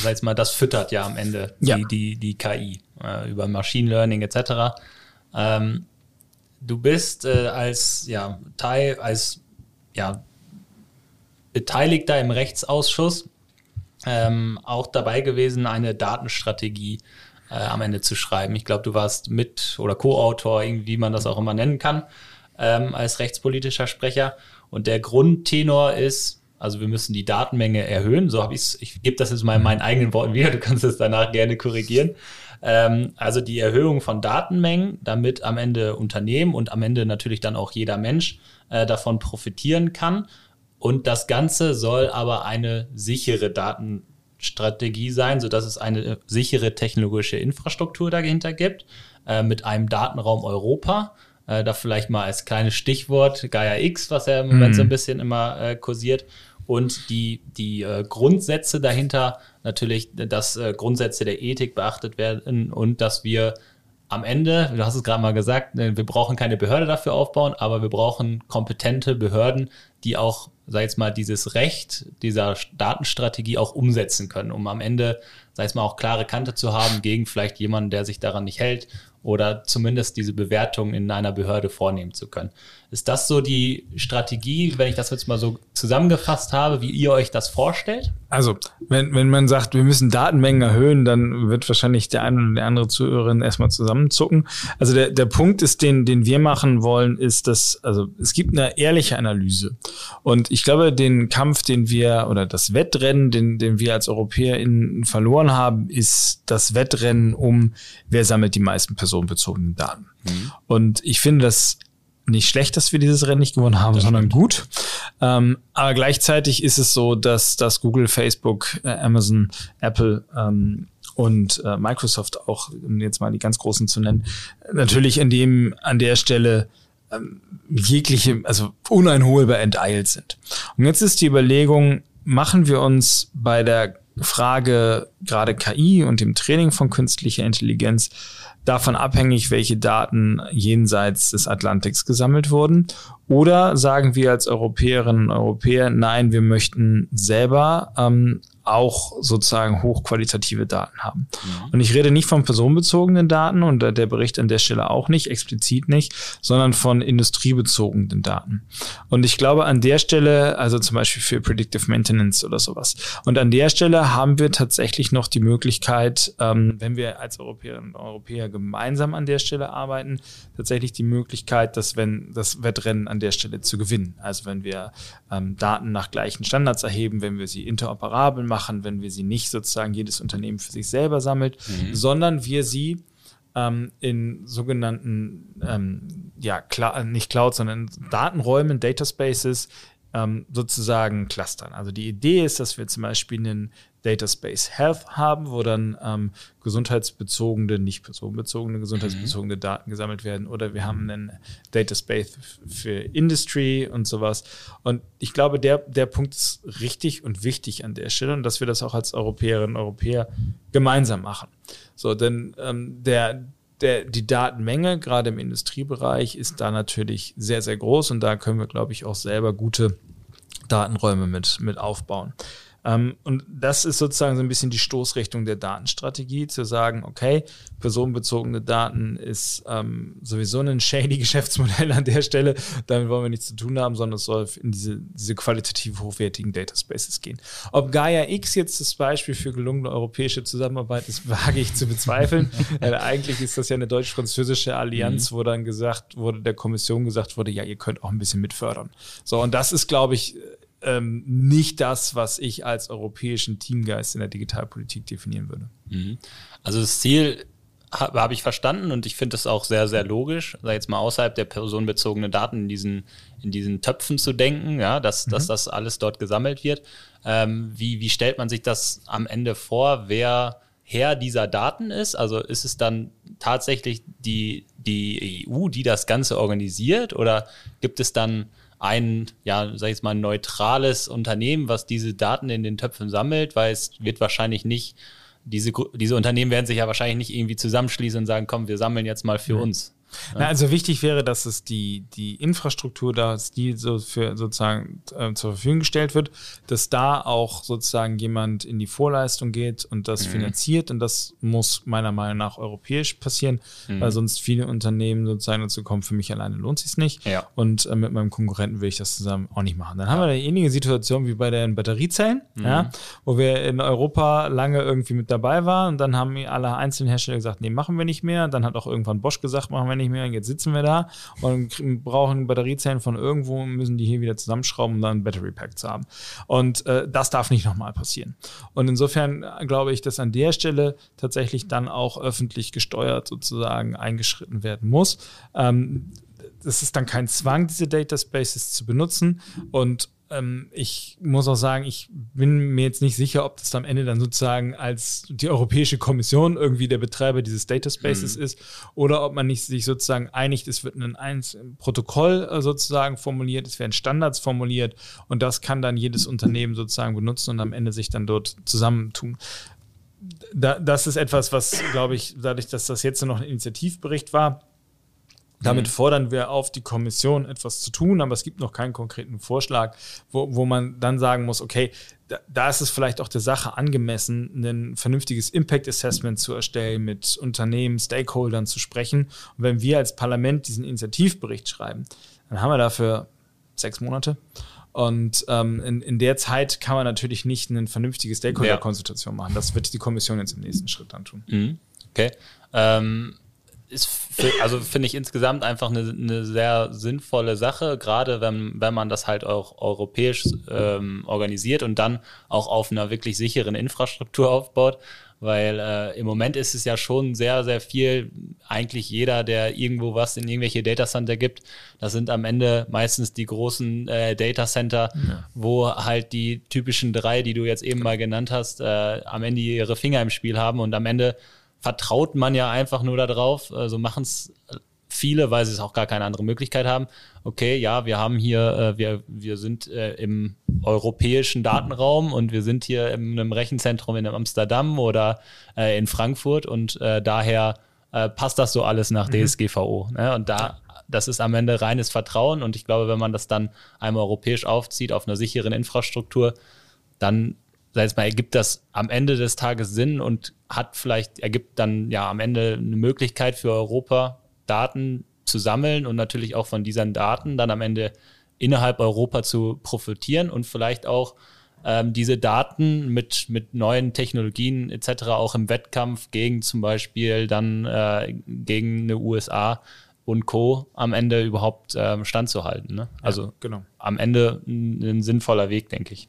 sag ich mal, das füttert ja am Ende ja. Die, die, die KI äh, über Machine Learning etc. Ähm, du bist äh, als ja, Teil, als ja, Beteiligter im Rechtsausschuss ähm, auch dabei gewesen, eine Datenstrategie äh, am Ende zu schreiben. Ich glaube, du warst mit oder Co-Autor, wie man das auch immer nennen kann ähm, als rechtspolitischer Sprecher. Und der Grundtenor ist, also wir müssen die Datenmenge erhöhen. So habe ich es, ich gebe das jetzt mal in meinen eigenen Worten wieder, du kannst es danach gerne korrigieren. Ähm, also die Erhöhung von Datenmengen, damit am Ende Unternehmen und am Ende natürlich dann auch jeder Mensch äh, davon profitieren kann. Und das Ganze soll aber eine sichere Datenstrategie sein, sodass es eine sichere technologische Infrastruktur dahinter gibt, äh, mit einem Datenraum Europa äh, da vielleicht mal als kleines Stichwort Gaia X, was ja im Moment mm. so ein bisschen immer äh, kursiert. Und die, die äh, Grundsätze dahinter natürlich, dass äh, Grundsätze der Ethik beachtet werden und dass wir am Ende, du hast es gerade mal gesagt, äh, wir brauchen keine Behörde dafür aufbauen, aber wir brauchen kompetente Behörden, die auch, sag ich jetzt mal, dieses Recht dieser Datenstrategie auch umsetzen können, um am Ende, sag ich mal, auch klare Kante zu haben gegen vielleicht jemanden, der sich daran nicht hält oder zumindest diese Bewertung in einer Behörde vornehmen zu können. Ist das so die Strategie, wenn ich das jetzt mal so zusammengefasst habe, wie ihr euch das vorstellt? Also, wenn, wenn man sagt, wir müssen Datenmengen erhöhen, dann wird wahrscheinlich der eine oder der andere Zuhörerin erstmal zusammenzucken. Also der, der Punkt ist, den, den wir machen wollen, ist, dass, also es gibt eine ehrliche Analyse. Und ich glaube, den Kampf, den wir, oder das Wettrennen, den, den wir als EuropäerInnen verloren haben, ist das Wettrennen um, wer sammelt die meisten personenbezogenen Daten. Mhm. Und ich finde das nicht schlecht, dass wir dieses Rennen nicht gewonnen haben, das sondern stimmt. gut. Ähm, aber gleichzeitig ist es so, dass, dass Google, Facebook, äh, Amazon, Apple ähm, und äh, Microsoft auch, um jetzt mal die ganz großen zu nennen, natürlich in dem, an der Stelle ähm, jegliche, also uneinholbar enteilt sind. Und jetzt ist die Überlegung, machen wir uns bei der Frage gerade KI und dem Training von künstlicher Intelligenz davon abhängig, welche Daten jenseits des Atlantiks gesammelt wurden? Oder sagen wir als Europäerinnen und Europäer, nein, wir möchten selber ähm, auch sozusagen hochqualitative Daten haben. Mhm. Und ich rede nicht von personenbezogenen Daten und der Bericht an der Stelle auch nicht, explizit nicht, sondern von industriebezogenen Daten. Und ich glaube an der Stelle, also zum Beispiel für Predictive Maintenance oder sowas. Und an der Stelle haben wir tatsächlich noch die Möglichkeit, ähm, wenn wir als Europäerinnen und Europäer gemeinsam an der Stelle arbeiten, tatsächlich die Möglichkeit, dass wenn das Wettrennen an der Stelle zu gewinnen. Also wenn wir ähm, Daten nach gleichen Standards erheben, wenn wir sie interoperabel machen, wenn wir sie nicht sozusagen jedes Unternehmen für sich selber sammelt, mhm. sondern wir sie ähm, in sogenannten, ähm, ja, Cl nicht Cloud, sondern Datenräumen, Data Spaces ähm, sozusagen clustern. Also die Idee ist, dass wir zum Beispiel einen Data Space Health haben, wo dann ähm, gesundheitsbezogene, nicht personenbezogene, gesundheitsbezogene mhm. Daten gesammelt werden. Oder wir haben einen Data Space für Industry und sowas. Und ich glaube, der, der Punkt ist richtig und wichtig an der Stelle und dass wir das auch als Europäerinnen und Europäer gemeinsam machen. So, denn ähm, der, der, die Datenmenge, gerade im Industriebereich, ist da natürlich sehr, sehr groß und da können wir, glaube ich, auch selber gute Datenräume mit, mit aufbauen. Ähm, und das ist sozusagen so ein bisschen die Stoßrichtung der Datenstrategie, zu sagen, okay, personenbezogene Daten ist ähm, sowieso ein shady (laughs) Geschäftsmodell an der Stelle, damit wollen wir nichts zu tun haben, sondern es soll in diese, diese qualitativ hochwertigen Data Spaces gehen. Ob Gaia X jetzt das Beispiel für gelungene europäische Zusammenarbeit ist, (laughs) wage ich zu bezweifeln. (laughs) äh, eigentlich ist das ja eine deutsch-französische Allianz, mhm. wo dann gesagt wurde, der Kommission gesagt wurde, ja, ihr könnt auch ein bisschen mitfördern. So, und das ist, glaube ich, ähm, nicht das, was ich als europäischen Teamgeist in der Digitalpolitik definieren würde. Mhm. Also das Ziel habe hab ich verstanden und ich finde es auch sehr, sehr logisch, sag jetzt mal außerhalb der personenbezogenen Daten in diesen, in diesen Töpfen zu denken, ja, dass, mhm. dass das alles dort gesammelt wird. Ähm, wie, wie stellt man sich das am Ende vor, wer Herr dieser Daten ist? Also ist es dann tatsächlich die, die EU, die das Ganze organisiert oder gibt es dann ein, ja, sag ich jetzt mal, neutrales Unternehmen, was diese Daten in den Töpfen sammelt, weil es wird wahrscheinlich nicht, diese, diese Unternehmen werden sich ja wahrscheinlich nicht irgendwie zusammenschließen und sagen, komm, wir sammeln jetzt mal für mhm. uns. Na, also wichtig wäre, dass es die, die Infrastruktur, dass die so für sozusagen äh, zur Verfügung gestellt wird, dass da auch sozusagen jemand in die Vorleistung geht und das mhm. finanziert. Und das muss meiner Meinung nach europäisch passieren, mhm. weil sonst viele Unternehmen sozusagen dazu kommen, für mich alleine lohnt sich nicht. Ja. Und äh, mit meinem Konkurrenten will ich das zusammen auch nicht machen. Dann haben wir eine ähnliche Situation wie bei den Batteriezellen, mhm. ja, wo wir in Europa lange irgendwie mit dabei waren und dann haben alle einzelnen Hersteller gesagt, nee, machen wir nicht mehr. Dann hat auch irgendwann Bosch gesagt, machen wir nicht mehr. Jetzt sitzen wir da und brauchen Batteriezellen von irgendwo und müssen die hier wieder zusammenschrauben, um dann ein Battery Pack zu haben. Und äh, das darf nicht nochmal passieren. Und insofern glaube ich, dass an der Stelle tatsächlich dann auch öffentlich gesteuert sozusagen eingeschritten werden muss. Ähm, das ist dann kein Zwang, diese Data Spaces zu benutzen. Und ähm, ich muss auch sagen, ich bin mir jetzt nicht sicher, ob das am Ende dann sozusagen als die Europäische Kommission irgendwie der Betreiber dieses Data Spaces mhm. ist oder ob man nicht sich sozusagen einigt, es wird ein, ein Protokoll äh, sozusagen formuliert, es werden Standards formuliert und das kann dann jedes Unternehmen sozusagen benutzen und am Ende sich dann dort zusammentun. Da, das ist etwas, was, glaube ich, dadurch, dass das jetzt noch ein Initiativbericht war, Damit mhm. fordern wir auf die Kommission etwas zu tun, aber es gibt noch keinen konkreten Vorschlag, wo, wo man dann sagen muss, okay, da, da ist es vielleicht auch der Sache angemessen, ein vernünftiges Impact Assessment zu erstellen, mit Unternehmen, Stakeholdern zu sprechen. Und wenn wir als Parlament diesen Initiativbericht schreiben, dann haben wir dafür sechs Monate. Und ähm, in, in der Zeit kann man natürlich nicht eine vernünftige Stakeholder-Konsultation machen. Das wird die Kommission jetzt im nächsten Schritt dann tun. Mhm. Okay. Ähm, ist für, also finde ich insgesamt einfach eine, eine, sehr sinnvolle Sache, gerade wenn, wenn man das halt auch europäisch ähm, organisiert und dann auch auf einer wirklich sicheren Infrastruktur aufbaut. Weil äh, im Moment ist es ja schon sehr, sehr viel, eigentlich jeder, der irgendwo was in irgendwelche Datacenter gibt, das sind am Ende meistens die großen äh, Datacenter, ja. wo halt die typischen drei, die du jetzt eben mal genannt hast, äh, am Ende ihre Finger im Spiel haben und am Ende vertraut man ja einfach nur darauf. So also machen es viele, weil sie es auch gar keine andere Möglichkeit haben. Okay, ja, wir haben hier, äh, wir, wir sind äh, im europäischen Datenraum und wir sind hier in einem Rechenzentrum in Amsterdam oder äh, in Frankfurt und äh, daher äh, passt das so alles nach mhm. DSGVO. Ne? Und da, das ist am Ende reines Vertrauen und ich glaube, wenn man das dann einmal europäisch aufzieht auf einer sicheren Infrastruktur, dann sei es mal, ergibt das am Ende des Tages Sinn und hat vielleicht, ergibt dann ja am Ende eine Möglichkeit für Europa, Daten zu sammeln und natürlich auch von diesen Daten dann am Ende innerhalb Europa zu profitieren und vielleicht auch ähm, diese Daten mit, mit neuen Technologien etc. auch im Wettkampf gegen zum Beispiel dann äh, gegen eine USA und Co. am Ende überhaupt ähm, standzuhalten. Ne? Also ja, genau. am Ende ein, ein sinnvoller Weg, denke ich.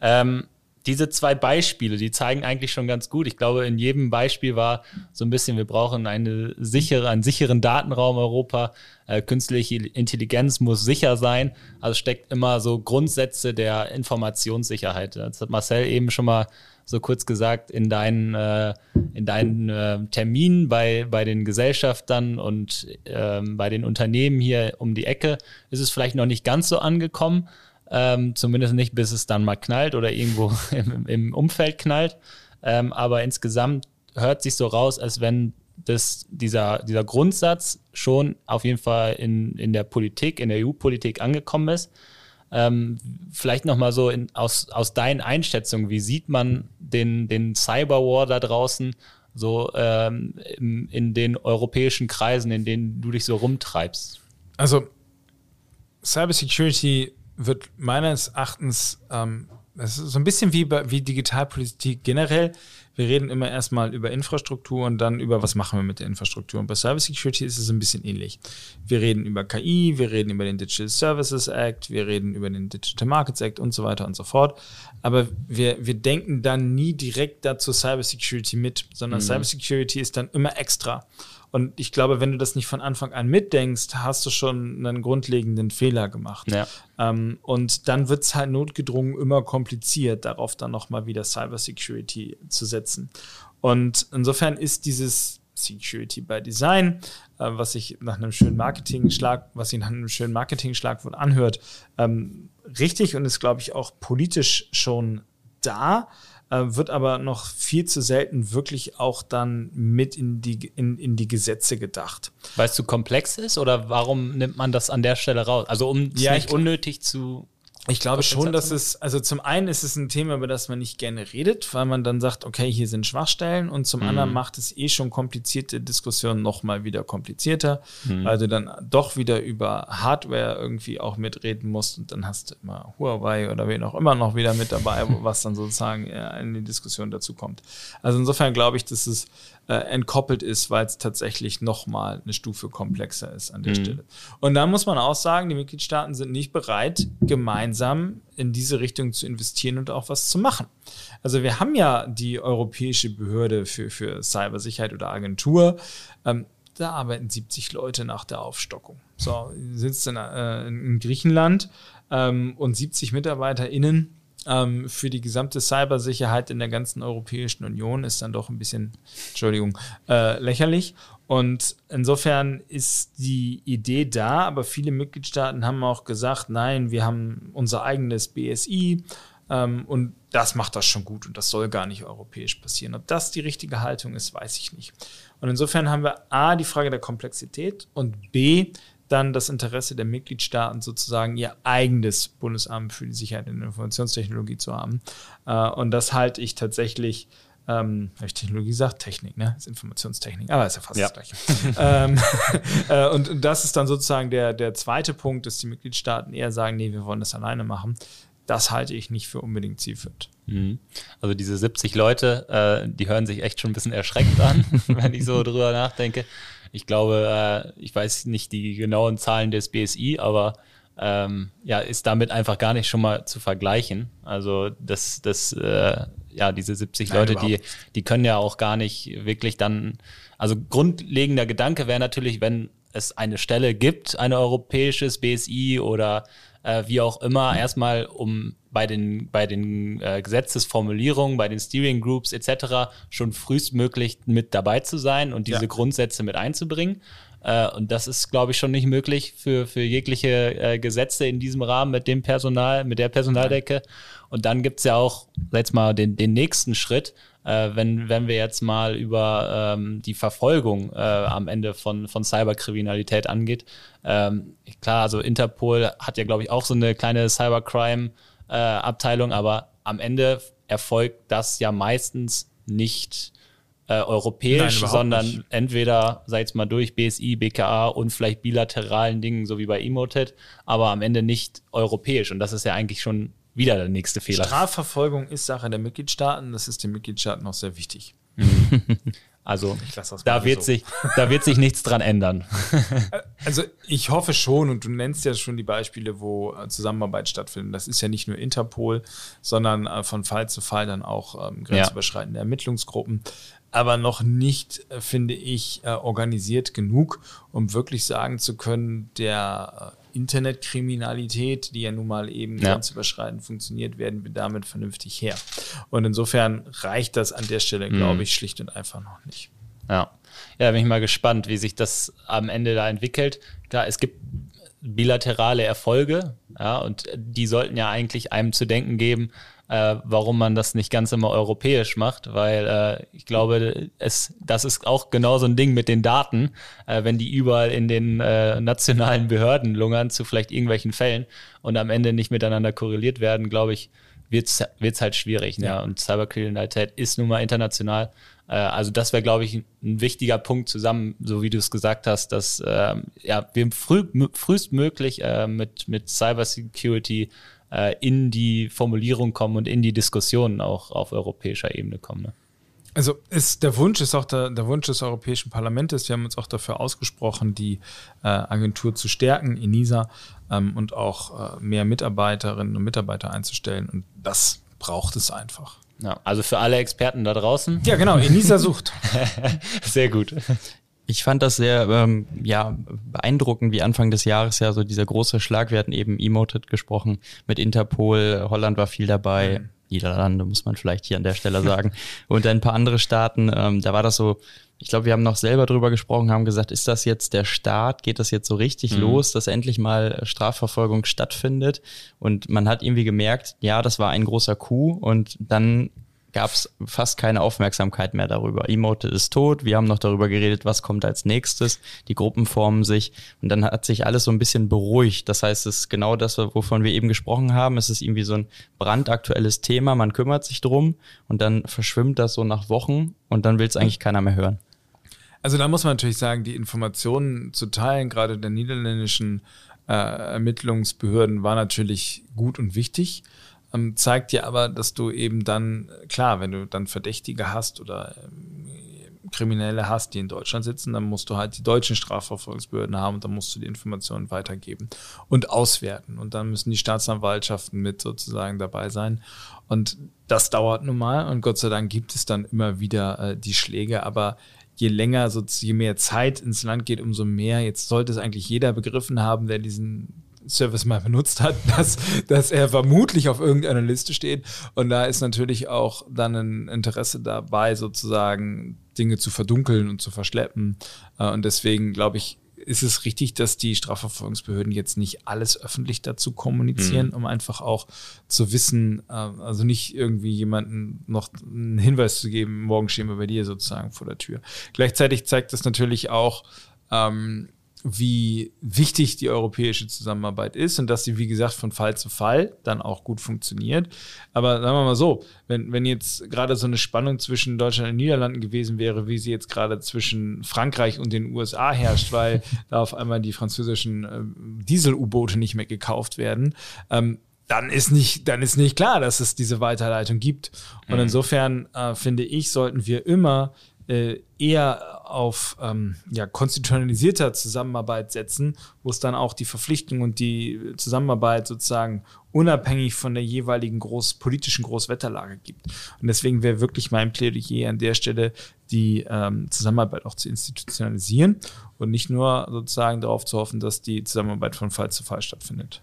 Ähm, diese zwei Beispiele, die zeigen eigentlich schon ganz gut. Ich glaube, in jedem Beispiel war so ein bisschen, wir brauchen eine sichere, einen sicheren Datenraum Europa. Äh, künstliche Intelligenz muss sicher sein. Also steckt immer so Grundsätze der Informationssicherheit. Das hat Marcel eben schon mal so kurz gesagt, in deinen, äh, in deinen äh, Terminen bei, bei den Gesellschaftern und äh, bei den Unternehmen hier um die Ecke ist es vielleicht noch nicht ganz so angekommen. Ähm, zumindest nicht, bis es dann mal knallt oder irgendwo (laughs) im, im Umfeld knallt. Ähm, aber insgesamt hört sich so raus, als wenn das, dieser, dieser Grundsatz schon auf jeden Fall in, in der Politik, in der EU-Politik angekommen ist. Ähm, vielleicht nochmal so in, aus, aus deinen Einschätzungen, wie sieht man den, den Cyberwar da draußen so ähm, in, in den europäischen Kreisen, in denen du dich so rumtreibst? Also Cybersecurity wird meines Erachtens, ähm, das ist so ein bisschen wie, wie Digitalpolitik generell. Wir reden immer erstmal über Infrastruktur und dann über, was machen wir mit der Infrastruktur. Und bei Cybersecurity ist es ein bisschen ähnlich. Wir reden über KI, wir reden über den Digital Services Act, wir reden über den Digital Markets Act und so weiter und so fort. Aber wir, wir denken dann nie direkt dazu Cybersecurity mit, sondern mhm. Cybersecurity ist dann immer extra. Und ich glaube, wenn du das nicht von Anfang an mitdenkst, hast du schon einen grundlegenden Fehler gemacht. Ja. Ähm, und dann wird es halt notgedrungen immer kompliziert, darauf dann nochmal wieder Cybersecurity zu setzen. Und insofern ist dieses Security by Design, äh, was sich nach einem schönen Marketing-Schlag, was sich nach einem schönen Marketing-Schlagwort anhört, ähm, richtig und ist, glaube ich, auch politisch schon da. Äh, wird aber noch viel zu selten wirklich auch dann mit in die, in, in die Gesetze gedacht. Weil es zu komplex ist oder warum nimmt man das an der Stelle raus? Also um es ja, nicht unnötig zu ich glaube schon, dass es, also zum einen ist es ein Thema, über das man nicht gerne redet, weil man dann sagt, okay, hier sind Schwachstellen und zum mhm. anderen macht es eh schon komplizierte Diskussionen nochmal wieder komplizierter, mhm. weil du dann doch wieder über Hardware irgendwie auch mitreden musst und dann hast du immer Huawei oder wen auch immer noch wieder mit dabei, (laughs) was dann sozusagen in die Diskussion dazu kommt. Also insofern glaube ich, dass es äh, entkoppelt ist, weil es tatsächlich nochmal eine Stufe komplexer ist an der mhm. Stelle. Und da muss man auch sagen, die Mitgliedstaaten sind nicht bereit, gemeinsam in diese Richtung zu investieren und auch was zu machen. Also wir haben ja die Europäische Behörde für, für Cybersicherheit oder Agentur. Ähm, da arbeiten 70 Leute nach der Aufstockung. So, sitzt in, äh, in Griechenland ähm, und 70 MitarbeiterInnen ähm, für die gesamte Cybersicherheit in der ganzen Europäischen Union ist dann doch ein bisschen, Entschuldigung, äh, lächerlich. Und insofern ist die Idee da, aber viele Mitgliedstaaten haben auch gesagt, nein, wir haben unser eigenes BSI ähm, und das macht das schon gut und das soll gar nicht europäisch passieren. Ob das die richtige Haltung ist, weiß ich nicht. Und insofern haben wir A, die Frage der Komplexität und B, dann das Interesse der Mitgliedstaaten sozusagen ihr eigenes Bundesamt für die Sicherheit in der Informationstechnologie zu haben. Äh, und das halte ich tatsächlich ähm, habe ich Technologie gesagt? Technik, ne? Das ist Informationstechnik, aber ist ja fast ja. das Gleiche. (laughs) ähm, (laughs) äh, und das ist dann sozusagen der, der zweite Punkt, dass die Mitgliedstaaten eher sagen, nee, wir wollen das alleine machen. Das halte ich nicht für unbedingt zielführend. Mhm. Also diese 70 Leute, äh, die hören sich echt schon ein bisschen erschreckend an, (laughs) wenn ich so drüber nachdenke. Ich glaube, äh, ich weiß nicht die genauen Zahlen des BSI, aber ähm, ja, ist damit einfach gar nicht schon mal zu vergleichen. Also das, das, äh, ja, diese 70 Nein, Leute, die, die können ja auch gar nicht wirklich dann, also grundlegender Gedanke wäre natürlich, wenn es eine Stelle gibt, ein europäisches BSI oder äh, wie auch immer, erstmal um bei den, bei den äh, Gesetzesformulierungen, bei den Steering Groups etc. schon frühestmöglich mit dabei zu sein und diese ja. Grundsätze mit einzubringen. Äh, und das ist, glaube ich, schon nicht möglich für, für jegliche äh, Gesetze in diesem Rahmen mit dem Personal, mit der Personaldecke. Und dann gibt's ja auch, jetzt mal, den, den nächsten Schritt, äh, wenn, wenn wir jetzt mal über ähm, die Verfolgung äh, am Ende von, von Cyberkriminalität angeht. Ähm, klar, also Interpol hat ja, glaube ich, auch so eine kleine Cybercrime-Abteilung, äh, aber am Ende erfolgt das ja meistens nicht äh, europäisch, Nein, sondern nicht. entweder, sag ich mal, durch BSI, BKA und vielleicht bilateralen Dingen, so wie bei Emotet, aber am Ende nicht europäisch. Und das ist ja eigentlich schon wieder der nächste Fehler. Strafverfolgung ist Sache der Mitgliedstaaten, das ist den Mitgliedstaaten auch sehr wichtig. (laughs) Also da wird, so. sich, da wird sich nichts dran ändern. (laughs) Also ich hoffe schon, und du nennst ja schon die Beispiele, wo äh, Zusammenarbeit stattfindet. Das ist ja nicht nur Interpol, sondern äh, von Fall zu Fall dann auch ähm, grenzüberschreitende ja. Ermittlungsgruppen aber noch nicht, äh, finde ich, organisiert genug, um wirklich sagen zu können, der Internetkriminalität, die ja nun mal eben ja. grenzüberschreitend funktioniert, werden wir damit vernünftig her. Und insofern reicht das an der Stelle, mhm. glaube ich, schlicht und einfach noch nicht. Ja. Ja, bin ich mal gespannt, wie sich das am Ende da entwickelt. Klar, es gibt bilaterale Erfolge, ja, und die sollten ja eigentlich einem zu denken geben, äh, warum man das nicht ganz immer europäisch macht, weil äh, ich glaube, es, das ist auch genau so ein Ding mit den Daten, äh, wenn die überall in den äh, nationalen Behörden lungern zu vielleicht irgendwelchen Fällen und am Ende nicht miteinander korreliert werden, glaube ich, wird es halt schwierig. Ne? Ja. Und Cyberkriminalität ist nun mal international. Äh, also das wäre, glaube ich, ein wichtiger Punkt zusammen, so wie du es gesagt hast, dass ähm, ja, wir früh, frühestmöglich äh, mit, mit Cybersecurity äh, in die Formulierung kommen und in die Diskussionen auch auf europäischer Ebene kommen. Ne? Also ist der Wunsch ist auch der, der Wunsch des Europäischen Parlaments. Wir haben uns auch dafür ausgesprochen, die äh, Agentur zu stärken, ENISA, ähm, und auch äh, mehr Mitarbeiterinnen und Mitarbeiter einzustellen. Und das braucht es einfach. Ja, also für alle Experten da draußen. Ja, genau, ENISA sucht. (laughs) Sehr gut. Ich fand das sehr ähm, ja, beeindruckend, wie Anfang des Jahres ja so dieser große Schlag, wir hatten eben Emoted gesprochen mit Interpol, Holland war viel dabei, mhm. Niederlande muss man vielleicht hier an der Stelle sagen (laughs) und ein paar andere Staaten, ähm, da war das so, ich glaube, wir haben noch selber drüber gesprochen, haben gesagt, ist das jetzt der Start? Geht das jetzt so richtig mhm. los, dass endlich mal Strafverfolgung stattfindet? Und man hat irgendwie gemerkt, ja, das war ein großer Coup und dann gab es fast keine Aufmerksamkeit mehr darüber. Emote ist tot, wir haben noch darüber geredet, was kommt als nächstes, die Gruppen formen sich und dann hat sich alles so ein bisschen beruhigt. Das heißt, es ist genau das, wovon wir eben gesprochen haben. Es ist irgendwie so ein brandaktuelles Thema, man kümmert sich drum und dann verschwimmt das so nach Wochen und dann will es eigentlich keiner mehr hören. Also da muss man natürlich sagen, die Informationen zu teilen, gerade der niederländischen äh, Ermittlungsbehörden, war natürlich gut und wichtig ähm, zeigt dir aber, dass du eben dann, klar, wenn du dann Verdächtige hast oder ähm, Kriminelle hast, die in Deutschland sitzen, dann musst du halt die deutschen Strafverfolgungsbehörden haben und dann musst du die Informationen weitergeben und auswerten. Und dann müssen die Staatsanwaltschaften mit sozusagen dabei sein. Und das dauert nun mal und Gott sei Dank gibt es dann immer wieder äh, die Schläge, aber je länger, je mehr Zeit ins Land geht, umso mehr. Jetzt sollte es eigentlich jeder begriffen haben, der diesen Service mal benutzt hat, (laughs) dass, dass er vermutlich auf irgendeiner Liste steht. Und da ist natürlich auch dann ein Interesse dabei, sozusagen Dinge zu verdunkeln und zu verschleppen. Äh, und deswegen glaube ich, ist es richtig, dass die Strafverfolgungsbehörden jetzt nicht alles öffentlich dazu kommunizieren, mhm. um einfach auch zu wissen, äh, also nicht irgendwie jemanden noch einen Hinweis zu geben, morgen stehen wir bei dir sozusagen vor der Tür. Gleichzeitig zeigt das natürlich auch, ähm, wie wichtig die europäische Zusammenarbeit ist und dass sie, wie gesagt, von Fall zu Fall dann auch gut funktioniert. Aber sagen wir mal so, wenn, wenn jetzt gerade so eine Spannung zwischen Deutschland und Niederlanden gewesen wäre, wie sie jetzt gerade zwischen Frankreich und den USA herrscht, weil (laughs) da auf einmal die französischen äh, Diesel-U-Boote nicht mehr gekauft werden, ähm, dann ist nicht, dann ist nicht klar, dass es diese Weiterleitung gibt. Und mhm. insofern äh, finde ich, sollten wir immer eher auf ähm, ja, konstitutionalisierter Zusammenarbeit setzen, wo es dann auch die Verpflichtung und die Zusammenarbeit sozusagen unabhängig von der jeweiligen groß, politischen Großwetterlage gibt. Und deswegen wäre wirklich mein Plädoyer an der Stelle, die ähm, Zusammenarbeit auch zu institutionalisieren und nicht nur sozusagen darauf zu hoffen, dass die Zusammenarbeit von Fall zu Fall stattfindet.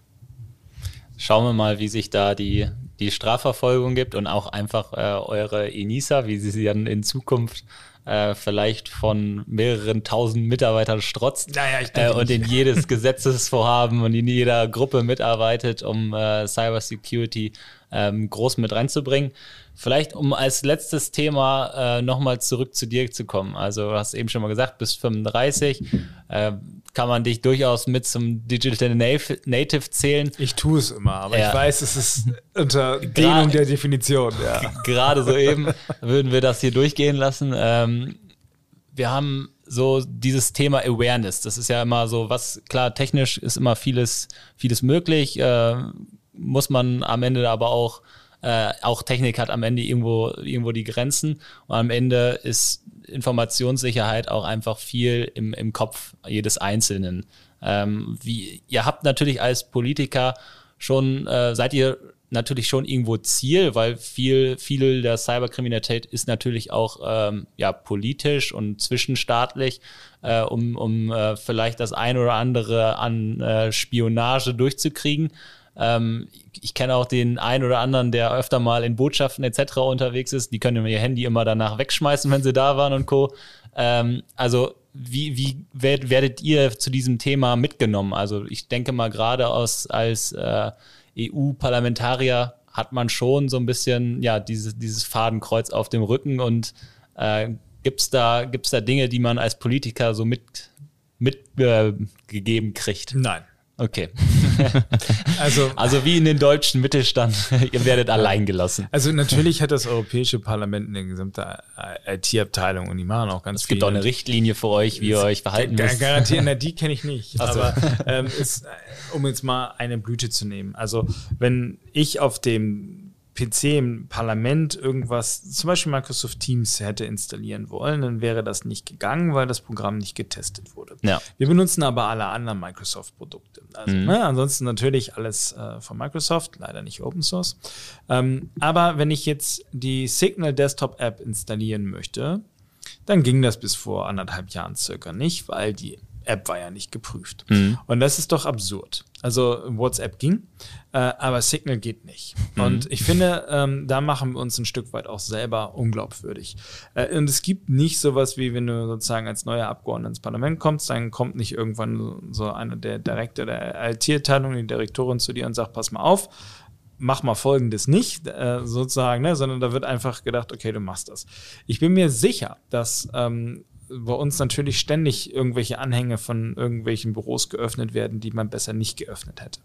Schauen wir mal, wie sich da die, die Strafverfolgung gibt und auch einfach äh, eure ENISA, wie sie sie dann in Zukunft äh, vielleicht von mehreren tausend Mitarbeitern strotzt naja, äh, und in jedes Gesetzesvorhaben und in jeder Gruppe mitarbeitet, um äh, Cybersecurity ähm, groß mit reinzubringen. Vielleicht, um als letztes Thema äh, nochmal zurück zu dir zu kommen. Also, du hast eben schon mal gesagt, bis 35 äh, kann man dich durchaus mit zum Digital Native zählen. Ich tue es immer, aber ja. ich weiß, es ist (laughs) unter Dehnung der Definition. Ja. Gerade soeben würden wir das hier durchgehen lassen. Ähm, wir haben so dieses Thema Awareness. Das ist ja immer so, was klar, technisch ist immer vieles, vieles möglich. Äh, muss man am Ende aber auch äh, auch Technik hat am Ende irgendwo, irgendwo die Grenzen und am Ende ist Informationssicherheit auch einfach viel im, im Kopf jedes Einzelnen. Ähm, wie, ihr habt natürlich als Politiker schon, äh, seid ihr natürlich schon irgendwo Ziel, weil viel, viel der Cyberkriminalität ist natürlich auch ähm, ja, politisch und zwischenstaatlich, äh, um, um äh, vielleicht das ein oder andere an äh, Spionage durchzukriegen. Ähm, ich kenne auch den einen oder anderen, der öfter mal in Botschaften etc. unterwegs ist. Die können ihr Handy immer danach wegschmeißen, wenn sie da waren und Co. Ähm, also wie, wie werdet ihr zu diesem Thema mitgenommen? Also ich denke mal gerade aus als äh, EU-Parlamentarier hat man schon so ein bisschen ja dieses, dieses Fadenkreuz auf dem Rücken und äh, gibt es da, gibt's da Dinge, die man als Politiker so mit mitgegeben äh, kriegt? Nein. Okay. (laughs) also, also wie in den deutschen Mittelstand, (laughs) ihr werdet allein gelassen. Also natürlich hat das Europäische Parlament eine gesamte IT-Abteilung und die machen auch ganz viel. Es gibt auch eine Richtlinie für euch, wie ihr euch verhalten müsst. Garantieren, na, die (laughs) kenne ich nicht. So. Aber ähm, ist, um jetzt mal eine Blüte zu nehmen. Also wenn ich auf dem PC im Parlament irgendwas, zum Beispiel Microsoft Teams hätte installieren wollen, dann wäre das nicht gegangen, weil das Programm nicht getestet wurde. Ja. Wir benutzen aber alle anderen Microsoft-Produkte. Also, mhm. ne, ansonsten natürlich alles äh, von Microsoft, leider nicht Open Source. Ähm, aber wenn ich jetzt die Signal Desktop App installieren möchte, dann ging das bis vor anderthalb Jahren circa nicht, weil die App war ja nicht geprüft. Mhm. Und das ist doch absurd. Also WhatsApp ging, äh, aber Signal geht nicht. Mhm. Und ich finde, ähm, da machen wir uns ein Stück weit auch selber unglaubwürdig. Äh, und es gibt nicht sowas wie, wenn du sozusagen als neuer Abgeordneter ins Parlament kommst, dann kommt nicht irgendwann so einer der Direktor der IT-Abteilung, die Direktorin zu dir und sagt, pass mal auf, mach mal folgendes nicht, äh, sozusagen, ne, sondern da wird einfach gedacht, okay, du machst das. Ich bin mir sicher, dass ähm, bei uns natürlich ständig irgendwelche Anhänge von irgendwelchen Büros geöffnet werden, die man besser nicht geöffnet hätte.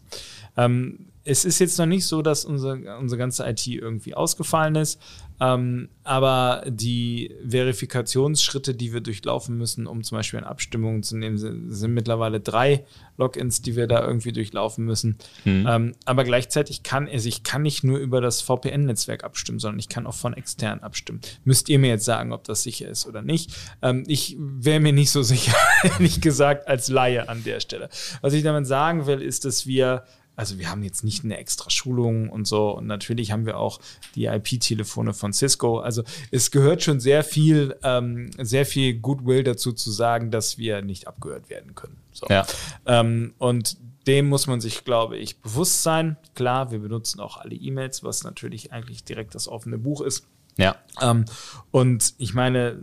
Ähm, es ist jetzt noch nicht so, dass unsere, unsere ganze IT irgendwie ausgefallen ist, ähm, aber die Verifikationsschritte, die wir durchlaufen müssen, um zum Beispiel an Abstimmungen zu nehmen, sind, sind mittlerweile drei Logins, die wir da irgendwie durchlaufen müssen. Mhm. Ähm, aber gleichzeitig kann also ich kann nicht nur über das VPN-Netzwerk abstimmen, sondern ich kann auch von extern abstimmen. Müsst ihr mir jetzt sagen, ob das sicher ist oder nicht? Ähm, ich wäre mir nicht so (laughs) sicher, ehrlich gesagt, als Laie an der Stelle. Was ich damit sagen will, ist, dass wir also wir haben jetzt nicht eine extra Schulung und so. Und natürlich haben wir auch die IP-Telefone von Cisco. Also es gehört schon sehr viel, ähm, sehr viel Goodwill dazu zu sagen, dass wir nicht abgehört werden können. So. Ja. Ähm, und dem muss man sich, glaube ich, bewusst sein. Klar, wir benutzen auch alle E-Mails, was natürlich eigentlich direkt das offene Buch ist. Ja. Ähm, und ich meine,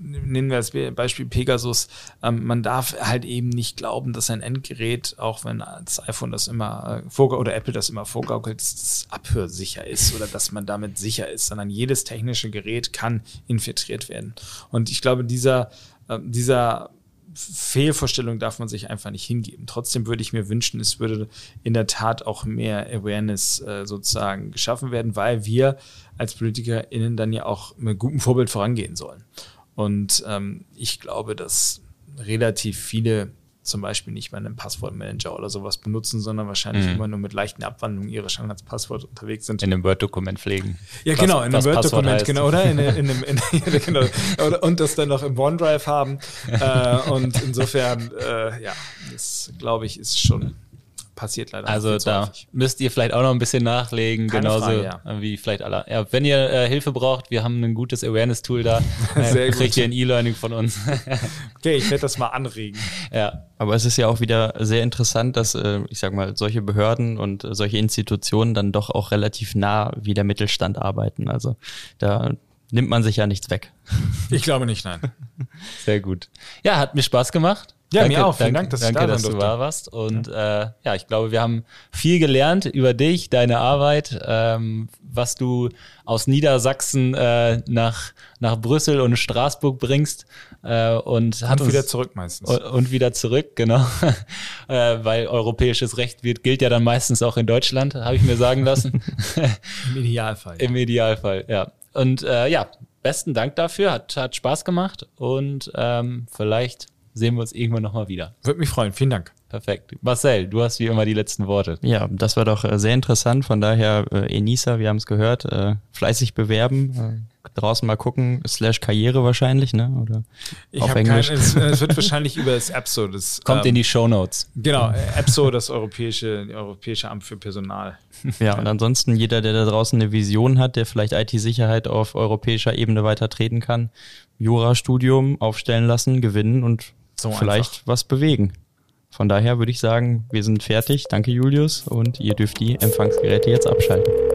nehmen wir das Beispiel Pegasus, ähm, man darf halt eben nicht glauben, dass ein Endgerät, auch wenn das iPhone das immer äh, oder Apple das immer vorgaukelt, dass das abhörsicher ist oder dass man damit sicher ist, sondern jedes technische Gerät kann infiltriert werden. Und ich glaube, dieser, äh, dieser Fehlvorstellung darf man sich einfach nicht hingeben. Trotzdem würde ich mir wünschen, es würde in der Tat auch mehr Awareness äh, sozusagen geschaffen werden, weil wir als PolitikerInnen dann ja auch mit gutem Vorbild vorangehen sollen. Und ähm, ich glaube, dass relativ viele zum Beispiel nicht mal einen Passwortmanager oder sowas benutzen, sondern wahrscheinlich mhm. immer nur mit leichten Abwandlungen ihre Standardspasswort unterwegs sind. In einem Word-Dokument pflegen. Ja, was, genau, in einem Word-Dokument, genau, oder? In, (laughs) in einem, in, (laughs) genau, und das dann noch im OneDrive haben. äh, und insofern, äh, ja, das glaube ich, ist schon passiert leider. Also da häufig. müsst ihr vielleicht auch noch ein bisschen nachlegen, Keine genauso Frage, ja. wie vielleicht alle. Ja, wenn ihr äh, Hilfe braucht, wir haben ein gutes Awareness-Tool da. (laughs) Äh, kriegt ihr ein E-Learning von uns. (laughs) okay, ich werde das mal anregen. (laughs) Ja. Aber es ist ja auch wieder sehr interessant, dass, äh, ich sag mal, solche Behörden und äh, solche Institutionen dann doch auch relativ nah wie der Mittelstand arbeiten. Also da nimmt man sich ja nichts weg. Ich glaube nicht, nein. Sehr gut. Ja, hat mir Spaß gemacht. Ja, danke, mir auch. Vielen Dank, dass, danke, da dass du da warst. Und ja. Äh, ja, ich glaube, wir haben viel gelernt über dich, deine Arbeit, ähm, was du aus Niedersachsen äh, nach, nach Brüssel und Straßburg bringst. Äh, und, und wieder zurück meistens. Und, und wieder zurück, genau. (laughs) äh, weil europäisches Recht wird, gilt ja dann meistens auch in Deutschland, habe ich mir sagen lassen. (laughs) (laughs) Im Idealfall. Im Idealfall, ja. Und äh, ja, besten Dank dafür. Hat, hat Spaß gemacht und ähm, vielleicht sehen wir uns irgendwann nochmal wieder. Würde mich freuen. Vielen Dank. Perfekt. Marcel, du hast wie immer die letzten Worte. Ja, das war doch äh, sehr interessant. Von daher, äh, Enisa, wir haben es gehört, äh, fleißig bewerben. Äh, draußen mal gucken, slash Karriere wahrscheinlich, ne? Oder ich auf Englisch. Kein, es, es, wird (laughs) wahrscheinlich über das EPSO. Das, Kommt ähm, in die Show Notes. Genau, EPSO, das europäische, Europäische Amt für Personal. Ja, und ansonsten jeder, der da draußen eine Vision hat, der vielleicht IT-Sicherheit auf europäischer Ebene weiter treten kann, Jurastudium aufstellen lassen, gewinnen und so vielleicht einfach. was bewegen. Von daher würde ich sagen, wir sind fertig. Danke, Julius. Und ihr dürft die Empfangsgeräte jetzt abschalten.